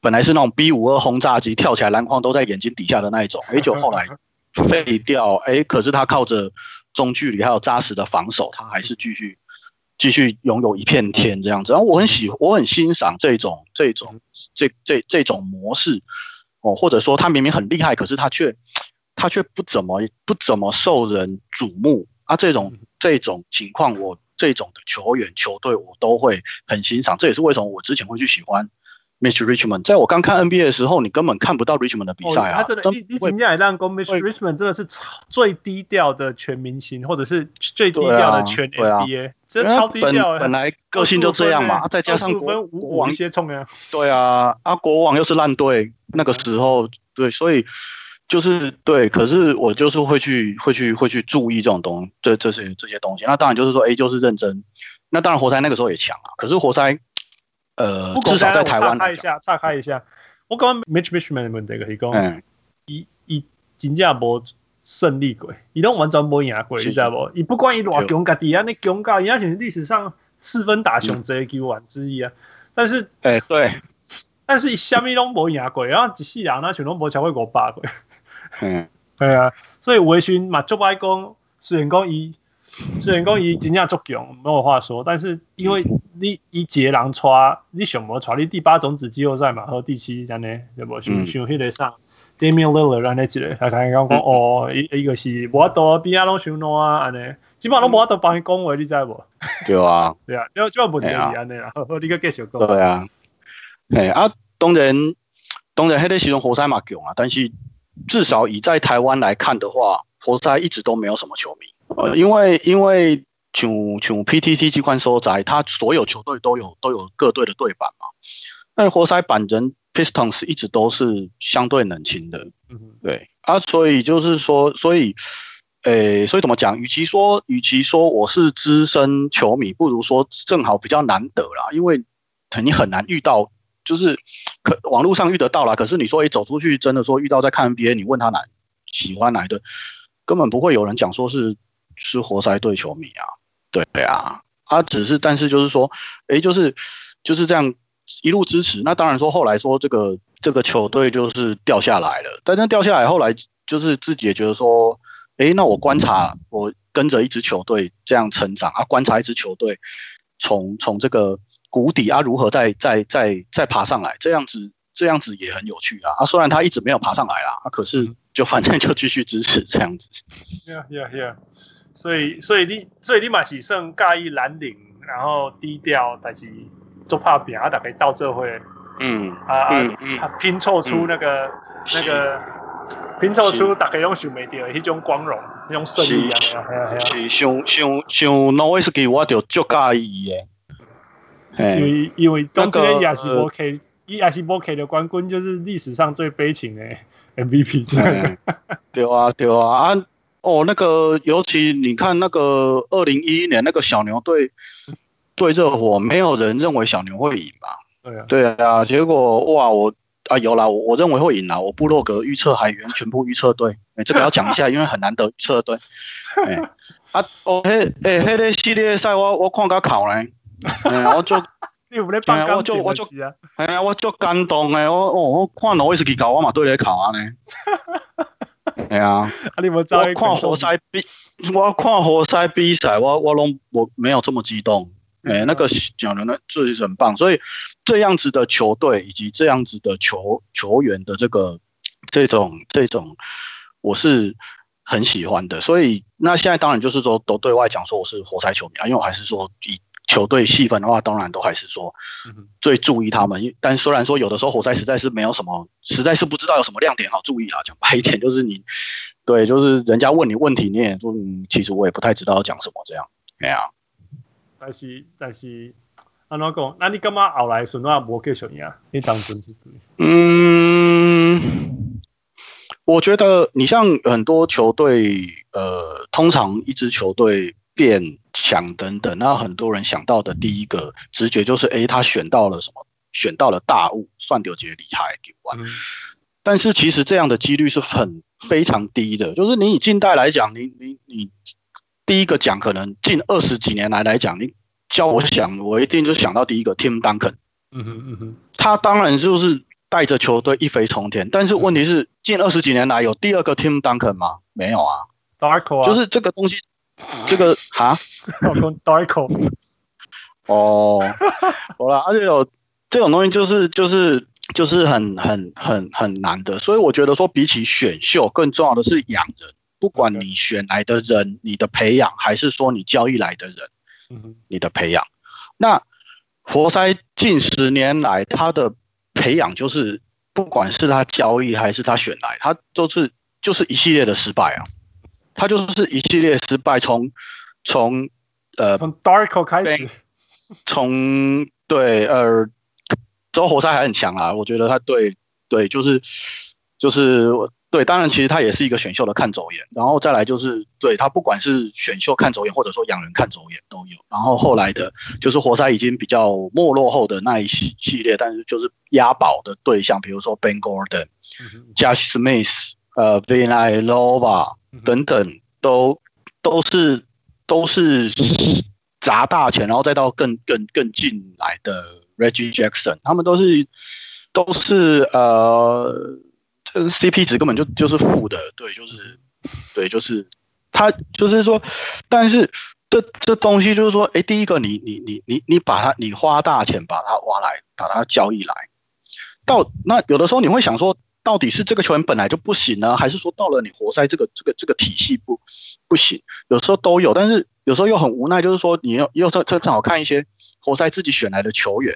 本来是那种 B 五二轰炸机，跳起来篮筐都在眼睛底下的那一种，，A 九后来废掉，哎，可是他靠着中距离还有扎实的防守，他还是继续继续拥有一片天这样子。然后我很喜，我很欣赏这种这种这这这种模式哦，或者说他明明很厉害，可是他却。他却不怎么不怎么受人瞩目啊！这种这种情况，我这种的球员球队我都会很欣赏。这也是为什么我之前会去喜欢 Mitch Richmond。在我刚看 NBA 的时候，你根本看不到 Richmond 的比赛啊！他真的，你你今天来让讲 Mitch Richmond 真的是最低调的全明星，或者是最低调的全 NBA，真的超低调。本来个性就这样嘛，再加上国王一些冲呀，对啊，啊国王又是烂队，那个时候对，所以。就是对，可是我就是会去会去会去注意这种东西，这这些这些东西。那当然就是说，哎，就是认真。那当然，活塞那个时候也强啊。可是活塞，呃，至少在台湾。岔开一下，岔开一下。我讲 Mitch Richmond 问题个，伊讲，伊伊真正无胜利鬼，伊拢完全无赢过，你知无？伊不管伊偌强，家己安尼强到，伊也是历史上四分打熊贼球员之一啊。但是，哎，对。但是伊虾米拢无赢过，然后一世人那全拢无超过五百过。嗯，对啊，所以维勋嘛，就爱讲，虽然讲伊，虽然讲伊真正足强，没有话说，但是因为你一节人带，你想无带你第八种子季后赛嘛，和第七这样呢，对不？像像迄个上 Damian Lillard 安尼一个，他才刚讲哦，伊伊个是无法度比阿拢伤烂啊，安尼，基本上拢无法度帮伊讲话，你知无？对啊，对啊，就就问题安尼啦，好，你个继续讲。对啊，哎啊，当然，当然，迄个时阵活塞嘛强啊，但是。至少以在台湾来看的话，活塞一直都没有什么球迷，呃，因为因为像像 PTT 机关所在，他所有球队都有都有各队的队板嘛，那活塞板人 Pistons 一直都是相对冷清的，对啊，所以就是说，所以，诶、欸，所以怎么讲？与其说与其说我是资深球迷，不如说正好比较难得啦，因为你很难遇到。就是可网络上遇得到啦，可是你说一走出去，真的说遇到在看 NBA，你问他哪喜欢哪一队，根本不会有人讲说是是活塞队球迷啊，对啊，他、只是但是就是说，哎、欸，就是就是这样一路支持。那当然说后来说这个这个球队就是掉下来了，但是掉下来后来就是自己也觉得说，哎、欸，那我观察我跟着一支球队这样成长啊，观察一支球队从从这个。谷底啊，如何再再再再爬上来？这样子这样子也很有趣啊！啊，虽然他一直没有爬上来啦，啊，可是就反正就继续支持这样子。Yeah, yeah, yeah. 所以所以你所以你嘛是算介意蓝领，然后低调，但是做怕别啊，大概到这会，嗯啊嗯嗯啊拼凑出那个、嗯、那个拼凑出大概用想袂到的迄种光荣，那种胜利啊！是啊是像像像 Nowitzki 我就足介意的。因为因为当这个亚西伯 K，亚西伯 K 的冠军就是历史上最悲情的 MVP，这样。对啊对啊啊！哦，那个尤其你看那个二零一一年那个小牛队对热火，没有人认为小牛会赢吧？对啊，对啊，结果哇，我啊有啦，我我认为会赢啦，我部落格预测还原全部预测对，哎，这个要讲一下，因为很难得预测对。哎，啊，哦，嘿，哎，迄个系列赛我我看个考呢，哎，我就，你有咧办我就我就，哎呀，我就感动诶，我哦我看诺维斯基考我嘛对你考 啊呢。哎呀，啊、你有有我看活塞比，我看活塞比赛，我我拢我没有这么激动。哎、欸，那个讲的那确实很棒，所以这样子的球队以及这样子的球球员的这个这种这种，我是很喜欢的。所以那现在当然就是说都对外讲说我是活塞球迷啊，因为我还是说以。球队细分的话，当然都还是说最注意他们。但虽然说有的时候活塞实在是没有什么，实在是不知道有什么亮点好注意啊。讲白一点，就是你对，就是人家问你问题，你也说，嗯，其实我也不太知道要讲什么这样。没有。但是但是，安怎讲？那你干嘛后来顺话无继续赢？你当真是对？嗯，我觉得你像很多球队，呃，通常一支球队。变强等等，那很多人想到的第一个直觉就是，哎，他选到了什么？选到了大物，算丢杰厉害给完。嗯、但是其实这样的几率是很非常低的。就是你以近代来讲，你你你第一个讲，可能近二十几年来来讲，你叫我想，我一定就想到第一个 Tim Duncan。嗯哼嗯哼，他当然就是带着球队一飞冲天。但是问题是，近二十几年来有第二个 Tim Duncan 吗？没有啊。Darko 啊。就是这个东西。这个哈，老公 Darko 哦，好了，而且有这种东西，就是就是就是很很很很难的，所以我觉得说，比起选秀，更重要的是养人。不管你选来的人，你的培养，还是说你交易来的人，你的培养。那活塞近十年来，他的培养就是，不管是他交易还是他选来，他都是就是一系列的失败啊。他就是一系列失败，从从呃从 Darko 开始，从对呃，之后活塞还很强啊，我觉得他对对就是就是对，当然其实他也是一个选秀的看走眼，然后再来就是对他不管是选秀看走眼，或者说养人看走眼都有，然后后来的就是活塞已经比较没落后的那一系系列，但是就是押宝的对象，比如说 Ben Gordon、Josh Smith、呃 Vila-Nova 等等都都是都是砸大钱，然后再到更更更进来的 Reggie Jackson，他们都是都是呃，这 CP 值根本就就是负的，对，就是对，就是他就是说，但是这这东西就是说，哎，第一个你你你你你把它你花大钱把它挖来，把它交易来，到那有的时候你会想说。到底是这个球员本来就不行呢，还是说到了你活塞这个这个这个体系不不行？有时候都有，但是有时候又很无奈，就是说你又又正正好看一些活塞自己选来的球员，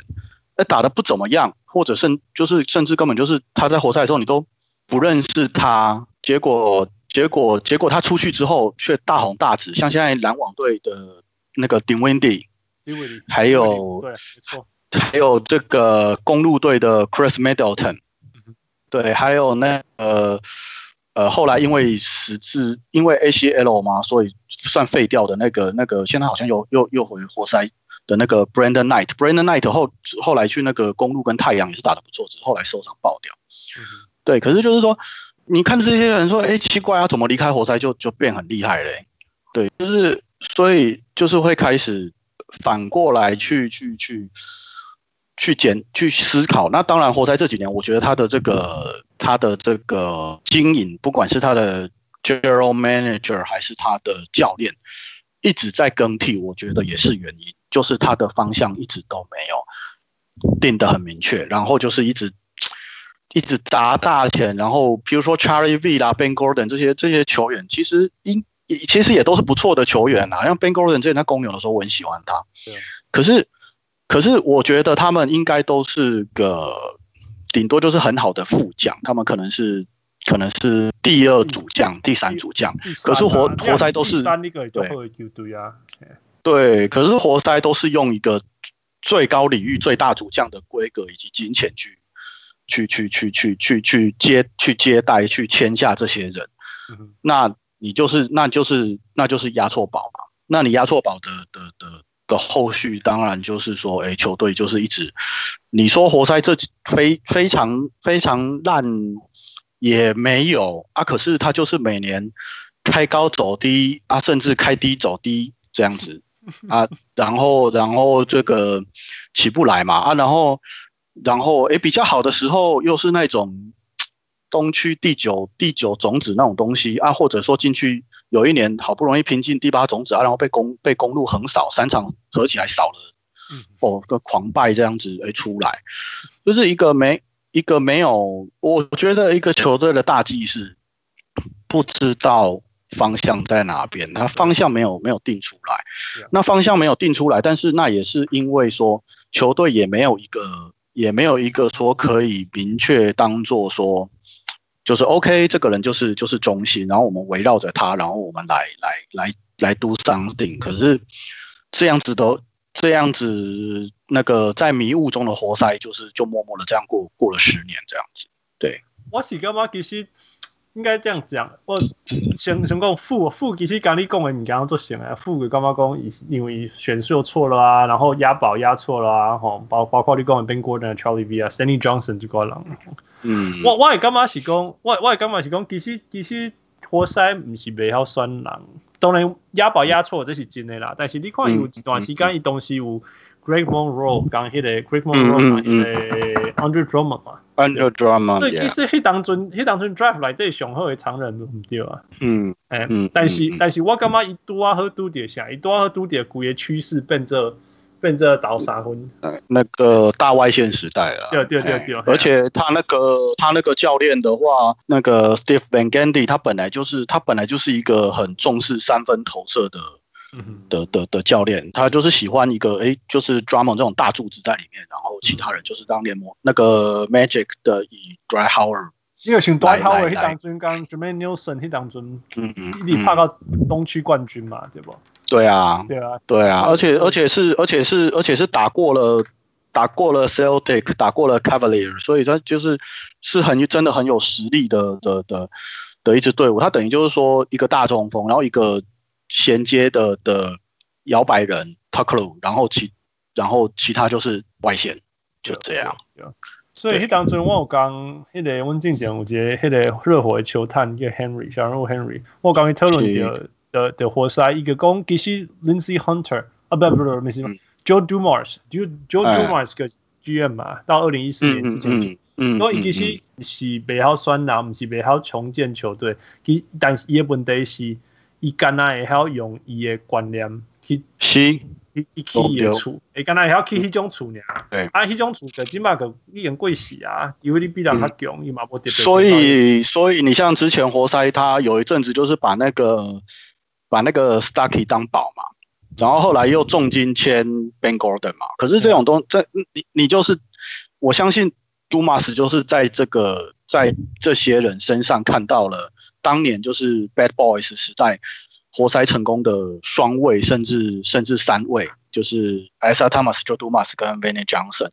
那打的不怎么样，或者甚就是甚至根本就是他在活塞的时候你都不认识他，结果结果结果他出去之后却大红大紫，像现在篮网队的那个 Dinwiddie，还有对，没错，还有这个公路队的 Chris Middleton。对，还有那呃呃，后来因为实质因为 ACL 嘛，所以算废掉的那个那个，现在好像又又又回活塞的那个 Brandon Knight，Brandon Knight 后后来去那个公路跟太阳也是打得不错，只是后来受伤爆掉。嗯、对，可是就是说，你看这些人说，哎，奇怪啊，怎么离开活塞就就变很厉害嘞？对，就是所以就是会开始反过来去去去。去检去思考，那当然，活塞这几年，我觉得他的这个他的这个经营，不管是他的 general manager 还是他的教练，一直在更替，我觉得也是原因，就是他的方向一直都没有定得很明确，然后就是一直一直砸大钱，然后比如说 Charlie V 啦、Ben Gordon 这些这些球员，其实应其实也都是不错的球员啊，像 Ben Gordon 之前在公牛的时候，我很喜欢他，可是。可是我觉得他们应该都是个顶多就是很好的副将，他们可能是可能是第二主将、第三主将。可是活活塞都是对啊，对，可是活塞都是用一个最高礼遇、最大主将的规格以及金钱去去去去去去去接去接待去签下这些人。那你就是那就是那就是押错宝嘛。那你押错宝的的的的，的后续，当然就是说，哎，球队就是一直，你说活塞这非非常非常烂也没有啊，可是他就是每年开高走低啊，甚至开低走低这样子 啊，然后然后这个起不来嘛啊，然后然后哎比较好的时候又是那种。东区第九第九种子那种东西啊，或者说进去有一年好不容易拼进第八种子啊，然后被公被公路横扫三场合起来扫了，哦个狂败这样子哎出来，就是一个没一个没有，我觉得一个球队的大忌是不知道方向在哪边，他方向没有没有定出来，那方向没有定出来，但是那也是因为说球队也没有一个也没有一个说可以明确当做说。就是 OK，这个人就是就是中心，然后我们围绕着他，然后我们来来来来 do something。可是这样子的这样子，那个在迷雾中的活塞，就是就默默的这样过过了十年这样子。对，我是干嘛？其实应该这样讲，我先先讲副副，其实刚你讲的你刚刚做行了，副干嘛讲？因为选秀错了啊，然后押宝押错了啊，吼，包包括你讲的 Ben Gordon、Charlie V 啊、Stanley Johnson 这个人。嗯，我我也感觉是讲，我我也感觉是讲，其实其实活塞唔是袂晓选人，当然押宝押错这是真的啦。但是你看有一段时间，伊当时有 Greg Monroe 讲迄个 Greg Monroe 讲迄个 Andre Drummond 嘛，Andre Drummond。对，其实迄当阵迄当阵 Draft 内底上好的常人毋对啊。嗯，嗯，但是但是我感觉伊拄啊好拄着啥，伊拄啊好拄着规个趋势变做。变这倒三分，那个大外线时代啊。对对对对。而且他那个他那个教练的话，那个 Steve Van Gundy，他本来就是他本来就是一个很重视三分投射的，的的的教练。他就是喜欢一个哎，就是 Drummond 这种大柱子在里面，然后其他人就是当联盟那个 Magic 的以 Dwight Howard。因为像 Dwight Howard 他当中刚 Jermaine Nelson 去当中，嗯嗯，你怕到东区冠军嘛，对不？对啊，对啊，对啊，而且而且是而且是而且是打过了打过了 Celtic，打过了 Cavalier，所以他就是是很真的很有实力的的的的一支队伍。他等于就是说一个大中锋，然后一个衔接的的摇摆人 Tucker，然后其然后其他就是外线，就这样。所以迄当阵我有讲，迄个阮之前有一个迄个热火的球探叫 Henry 小人物 Henry，我有讲伊讨论的。的的活塞一个讲其实 Lindsey Hunter 啊，不不不，没事，Joe Dumars，Joe Joe Dumars 个 GM 嘛，到二零一四年之前，嗯，因为其实是袂晓选人，毋是袂晓重建球队，其但是伊个问题是，伊干那会晓用伊个观念去，是，去去起伊个厝，伊干那会晓去迄种厝尔，对，啊，迄种厝个起码个已经贵死啊，因为你比人较强，伊嘛无特别。所以所以你像之前活塞，他有一阵子就是把那个。把那个 Stuckey 当宝嘛，然后后来又重金签 Ben Gordon 嘛。可是这种东，这你你就是，我相信 Dumas 就是在这个在这些人身上看到了当年就是 Bad Boys 时代活塞成功的双位，甚至甚至三位，就是 Isa Thomas、Joe Dumas 跟 Vinnie Johnson，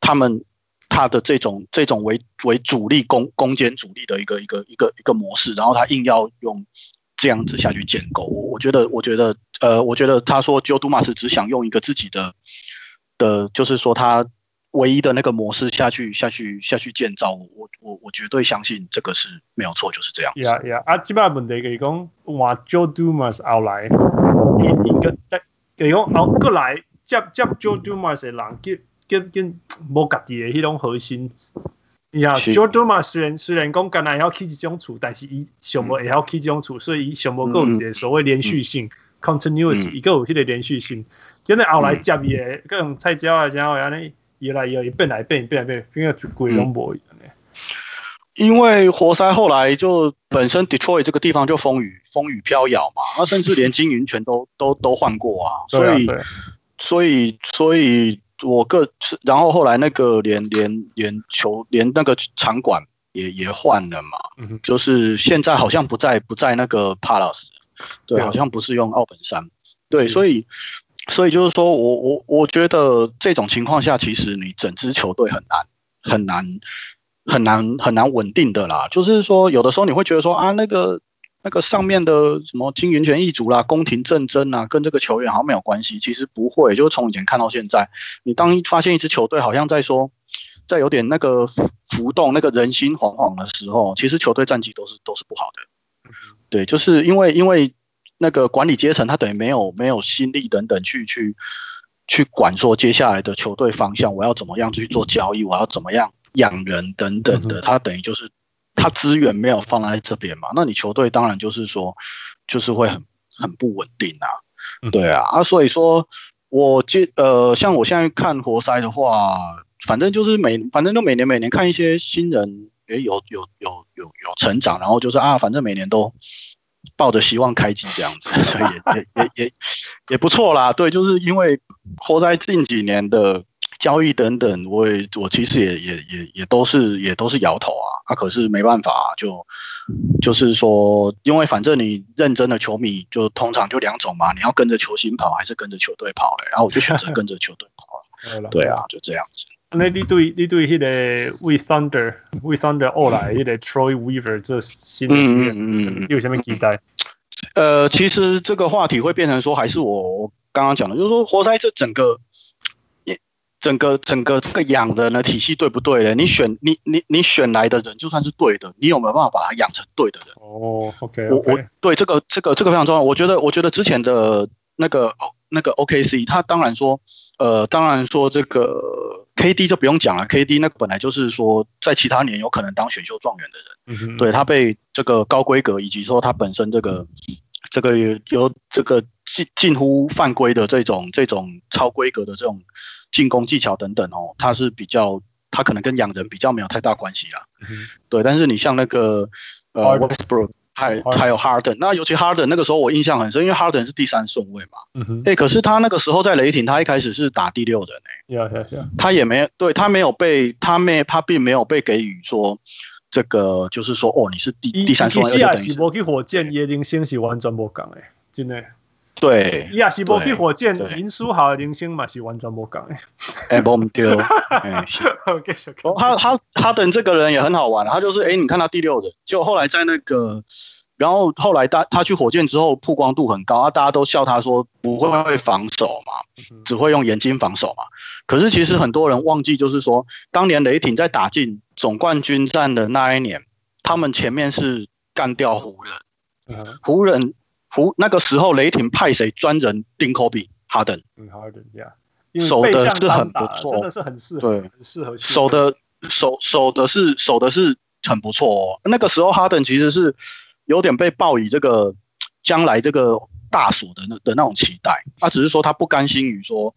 他们他的这种这种为为主力攻攻坚主力的一个一个一个一个模式，然后他硬要用。这样子下去建构，我觉得，我觉得，呃，我觉得他说 Joe Dumas 只想用一个自己的的，就是说他唯一的那个模式下去下去下去建造，我我我绝对相信这个是没有错，就是这样。呀呀，啊，基本上问题就是讲，哇，Joe Dumars 后来，一一个在，就讲后过来接接 Joe Dumars 的人，跟跟跟无家己的迄种核心。呀，Joe Dumars 虽然虽然讲干那要起这种厝，但是伊上无会晓起这种厝，所以伊上无够一个所谓连续性 continuity，伊个有迄个连续性。今日后来接伊的各种菜椒啊，然后安尼越来越变来变变来变，变个鬼拢无。因为活塞后来就本身 Detroit 这个地方就风雨风雨飘摇嘛，那甚至连经营权都都都换过啊，所以所以所以。我个，然后后来那个连连连球连那个场馆也也换了嘛，嗯、就是现在好像不在不在那个 Palace，对，好像不是用奥本山，对，所以所以就是说我我我觉得这种情况下，其实你整支球队很难很难很难很难稳定的啦，就是说有的时候你会觉得说啊那个那个上面的什么经营权易主啦、宫廷战争啊，跟这个球员好像没有关系。其实不会，就是从以前看到现在，你当发现一支球队好像在说，在有点那个浮动、那个人心惶惶的时候，其实球队战绩都是都是不好的。对，就是因为因为那个管理阶层他等于没有没有心力等等去去去管说接下来的球队方向，我要怎么样去做交易，我要怎么样养人等等的，他等于就是。他资源没有放在这边嘛？那你球队当然就是说，就是会很很不稳定啊。对啊，啊，所以说我接呃，像我现在看活塞的话，反正就是每反正就每年每年看一些新人，也有有有有有成长，然后就是啊，反正每年都抱着希望开机这样子，所以也也也也也不错啦。对，就是因为活在近几年的。交易等等，我也我其实也也也也都是也都是摇头啊，啊可是没办法，啊，就就是说，因为反正你认真的球迷就通常就两种嘛，你要跟着球星跑还是跟着球队跑嘞？然后我就选择跟着球队跑 对啊，就这样子。那你对你对那个 We Thunder We Thunder 后来那个 Troy Weaver 这新的嗯嗯嗯有什么期待？呃，其实这个话题会变成说，还是我刚刚讲的，就是说活塞这整个。整个整个这个养的呢体系对不对呢？你选你你你选来的人就算是对的，你有没有办法把他养成对的人？哦，OK，我我对这个这个这个非常重要。我觉得我觉得之前的那个那个 OKC，他当然说，呃，当然说这个 KD 就不用讲了，KD 那本来就是说在其他年有可能当选秀状元的人，嗯，对他被这个高规格以及说他本身这个这个有这个近近乎犯规的这种这种超规格的这种。进攻技巧等等哦，他是比较，他可能跟养人比较没有太大关系啦。嗯、对，但是你像那个呃 Westbrook 还还有 Harden，那尤其 Harden 那个时候我印象很深，因为 Harden 是第三顺位嘛。嗯哼。哎，可是他那个时候在雷霆，他一开始是打第六人哎。Yeah, yeah, yeah. 他也没有，对他没有被他没他并没有被给予说这个，就是说哦，你是第第三顺位。其实是我去火箭也零星是完全不讲诶，真的。对，伊也是无去火箭，林书豪的明星嘛是完全无讲诶。哎，不丢。他他他等这个人也很好玩，他就是哎、欸，你看他第六人，就后来在那个，然后后来他他去火箭之后曝光度很高，啊，大家都笑他说不会会防守嘛，只会用眼睛防守嘛。可是其实很多人忘记，就是说当年雷霆在打进总冠军战的那一年，他们前面是干掉湖人，湖人。湖那个时候，雷霆派谁专人盯科比哈登？嗯，哈登呀，守的是很不错，真的是很适合，对，很适合守的守守的是守的是很不错哦。那个时候，哈登其实是有点被抱以这个将来这个大锁的那的那种期待，他只是说他不甘心于说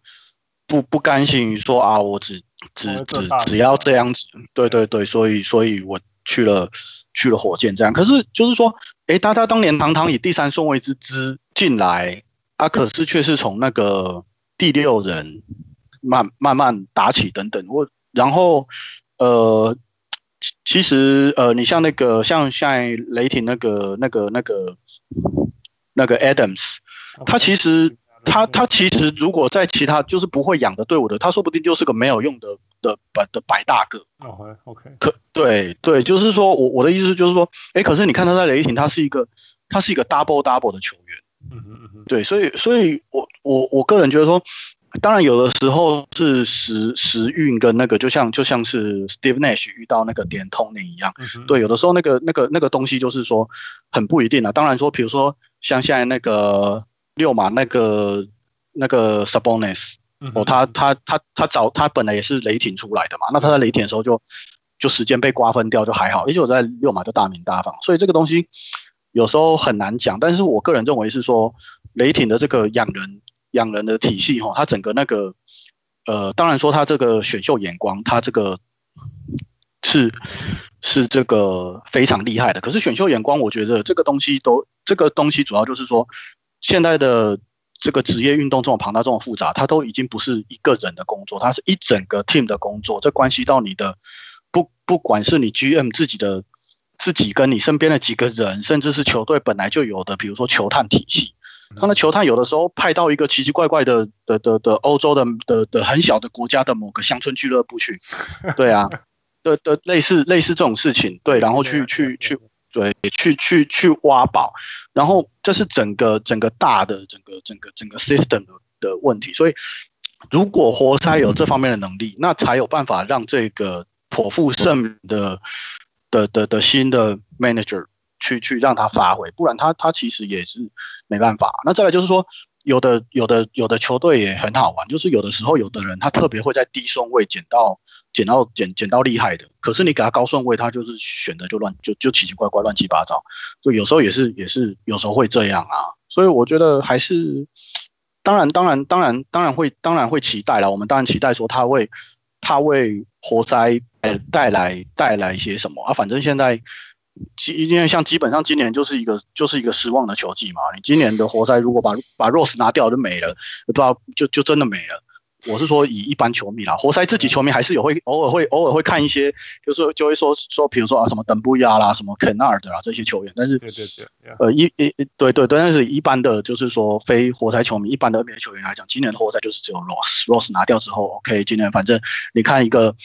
不不甘心于说啊，我只只只只要这样子，对对对，所以所以我去了去了火箭这样，可是就是说。诶，他他当年堂堂以第三顺位之姿进来，啊，可是却是从那个第六人慢慢慢打起等等。我然后呃，其实呃，你像那个像像雷霆那个那个那个那个 Adams，他其实他他其实如果在其他就是不会养的队伍的，他说不定就是个没有用的。的白的白大个，OK OK，可对对，就是说我我的意思就是说，哎，可是你看他在雷霆，他是一个他是一个 double double 的球员，嗯嗯嗯嗯，对，所以所以我我我个人觉得说，当然有的时候是时时运跟那个就像就像是 Steve Nash 遇到那个点通那一样，嗯、对，有的时候那个那个那个东西就是说很不一定啊。当然说，比如说像现在那个六马那个那个 Sabonis。哦，他他他他早他本来也是雷霆出来的嘛，那他在雷霆的时候就就时间被瓜分掉就还好，而且我在六马就大名大放，所以这个东西有时候很难讲。但是我个人认为是说，雷霆的这个养人养人的体系哈，他整个那个呃，当然说他这个选秀眼光，他这个是是这个非常厉害的。可是选秀眼光，我觉得这个东西都这个东西主要就是说现在的。这个职业运动这么庞大、这么复杂，它都已经不是一个人的工作，它是一整个 team 的工作。这关系到你的不，不管是你 GM 自己的自己跟你身边的几个人，甚至是球队本来就有的，比如说球探体系。他的球探有的时候派到一个奇奇怪怪的的的的欧洲的的的很小的国家的某个乡村俱乐部去，对啊，的的类似类似这种事情，对，然后去去去。对，去去去挖宝，然后这是整个整个大的整个整个整个 system 的的问题。所以，如果活塞有这方面的能力，那才有办法让这个颇负盛名的的的的新的 manager 去去让他发挥，不然他他其实也是没办法。那再来就是说。有的有的有的球队也很好玩，就是有的时候有的人他特别会在低顺位捡到捡到捡捡到厉害的，可是你给他高顺位，他就是选的就乱就就奇奇怪怪乱七八糟，所以有时候也是也是有时候会这样啊，所以我觉得还是当然当然当然当然会当然会期待啦，我们当然期待说他为他为活塞带来带来一些什么啊，反正现在。因为像基本上今年就是一个就是一个失望的球季嘛，你今年的活塞如果把把 Rose 拿掉就没了，不知道就就真的没了。我是说以一般球迷啦，活塞自己球迷还是有会偶尔会偶尔会看一些，就是就会说说，比如说啊什么登布亚啦，什么 Kennard 啦这些球员，但是对对对，呃一一对对对，但是一般的就是说非活塞球迷，一般的 NBA 球员来讲，今年的活塞就是只有 Rose，Rose 拿掉之后，OK，今年反正你看一个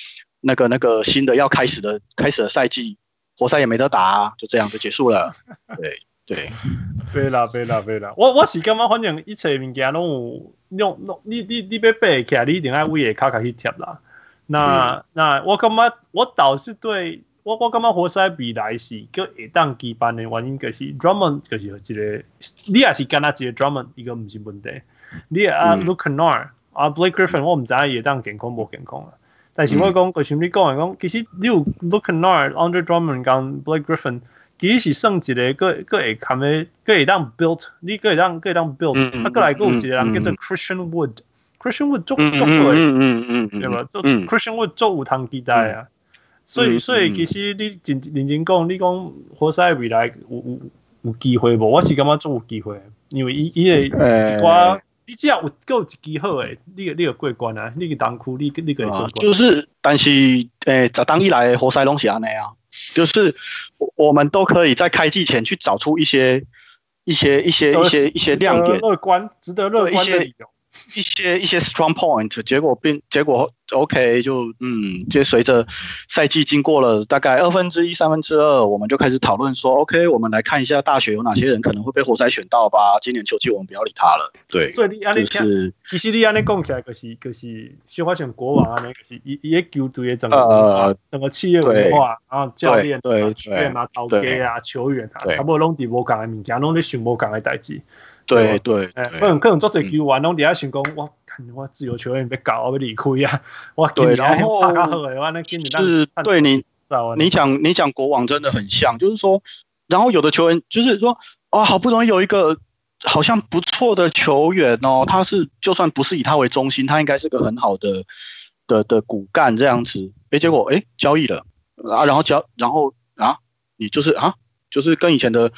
那个那个新的要开始的开始的赛季。活塞也没得打，啊，就这样就结束了。对 对，对啦对啦对啦。我我是感觉反正一切物件拢有用弄，你你你要背起来，你一定爱为个卡卡去贴啦。那、嗯、那我感觉我倒是对我我感觉活塞比来是个会当基班的原因，就是 Drummond 就是一个，你也是干那一个 Drummond 一个唔是问题。你啊 Luke Kennard 啊 Blake Griffin，我唔知会当健康无健康啊。但是我讲，就像你讲的讲，其实你有 Luke Kennard、Andre Drummond 跟 Blake Griffin，其实是算一个个个会看的，个会当 built，你个会当个会当 built，啊，过来个有一个人叫做 Christian Wood，Christian Wood 做做对，吧？做 Christian Wood 做有通期待啊，所以所以其实你认认真讲，你讲活塞未来有有有机会无？我是感觉做有机会，因为伊伊个我。你只要有够一支好诶，你个你个过关啊，你个当区，你你个过关。就是，但是诶，十当以来活塞拢是安尼啊，就是我我们都可以在开季前去找出一些一些一些一些一些亮点，乐观，值得乐观的理由。一些一些 strong point，结果变结果 OK 就嗯，就随着赛季经过了大概二分之一三分之二，我们就开始讨论说 OK，我们来看一下大学有哪些人可能会被活塞选到吧。今年秋季我们不要理他了。对，所以你安尼就是其实你安尼讲起来，就是就是就发现国王安尼就是一一个球队的整个呃整个企业文化，然后教练啊教练啊、头家啊、球员啊，差不多拢伫无共的物件，拢咧想无共的代志。对对，可能可能做这球员，拢底下想讲，我看我自由球员被搞，我被离开呀，我对，然后是对你，你讲你讲国王真的很像，就是说，然后有的球员就是说，啊，好不容易有一个好像不错的球员哦，他是就算不是以他为中心，他应该是个很好的的的骨干这样子，哎，结果哎交易了啊，然后交然后啊，你就是啊，就是跟以前的。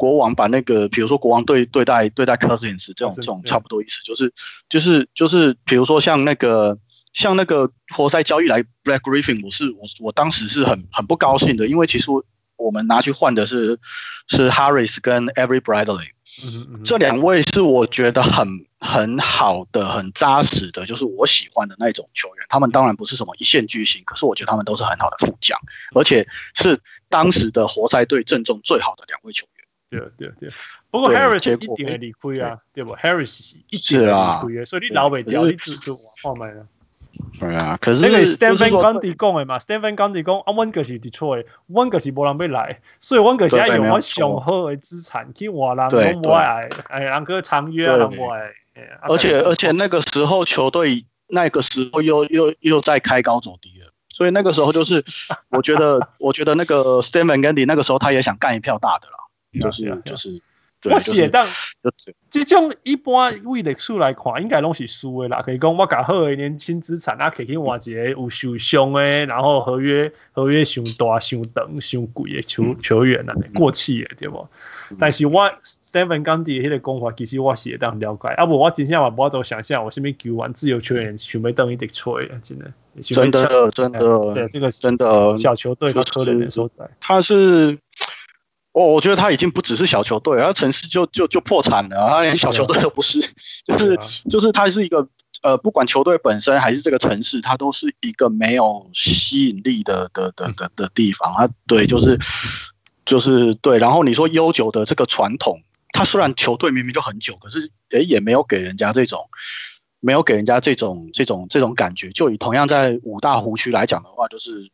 国王把那个，比如说国王对对待对待 Cousins 这种这种差不多意思，就是就是就是，比如说像那个像那个活塞交易来 Black Griffin，我是我我当时是很很不高兴的，因为其实我们拿去换的是是 Harris 跟 Every Bradley，这两位是我觉得很很好的很扎实的，就是我喜欢的那种球员。他们当然不是什么一线巨星，可是我觉得他们都是很好的副将，而且是当时的活塞队阵中最好的两位球员。对对对，不过 Harris 一定会理亏啊，对不？Harris 一定会理亏啊，所以你老尾掉，你就就往后卖了。对啊，可是那个 Stan Van Gundy 讲的嘛 Gundy 讲啊，温格是 Detroit，温格是无人要来，所以温格现在用我上好的资产去换人，拢不爱，哎，人个长约啊，人不爱。而且而且那个时候球队那个时候又又又在开高走低了，所以那个时候就是我觉得 我觉得那个 Stan Van Gundy 那个时候他也想干一票大的了。就是就是，我写当，这种一般为历史来看，应该拢是输的啦。可以讲我搞好的年轻资产，啊，可以去换一个有受伤的，然后合约合约上大、上长、上贵的球球员啊，过气的对不？但是我 Van Gundy 的迄个讲法，其实我写当了解，啊不，我真正话无法度想象，我身边球员自由球员想要等于得吹啊，真的，真的真的，对这个真的小球队的可怜的所在，他是。我我觉得他已经不只是小球队，他城市就就就破产了，他连小球队都不是，就是就是他是一个呃，不管球队本身还是这个城市，它都是一个没有吸引力的的的的的地方啊。对，就是就是对。然后你说悠久的这个传统，他虽然球队明明就很久，可是诶也没有给人家这种，没有给人家这种这种这种感觉。就以同样在五大湖区来讲的话，就是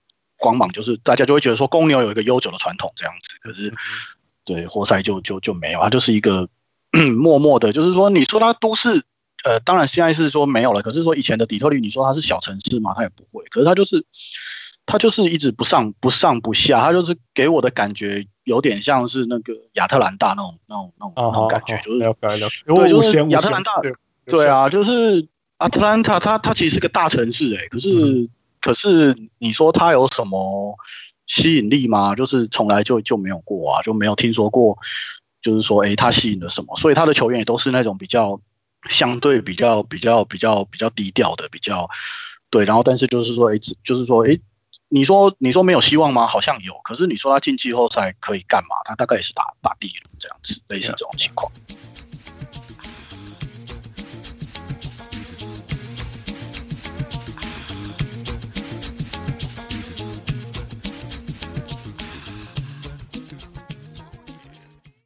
光芒，就是大家就会觉得说公牛有一个悠久的传统这样子。可是对活塞就就就没有，它就是一个 默默的，就是说你说它都市。呃，当然现在是说没有了，可是说以前的底特律，你说它是小城市嘛，它也不会。可是它就是，它就是一直不上不上不下，它就是给我的感觉有点像是那个亚特兰大那种那种那种那种感觉，就是对，就是亚特兰大，对啊，就是亚特兰大，它它其实是个大城市哎、欸，可是、嗯、可是你说他有什么吸引力吗？就是从来就就没有过啊，就没有听说过，就是说哎，他吸引了什么？所以他的球员也都是那种比较。相对比较比较比较比较低调的，比较对，然后但是就是说，哎，就是说，哎，你说你说没有希望吗？好像有，可是你说他进季后赛可以干嘛？他大概也是打打第一轮这样子，类似这种情况。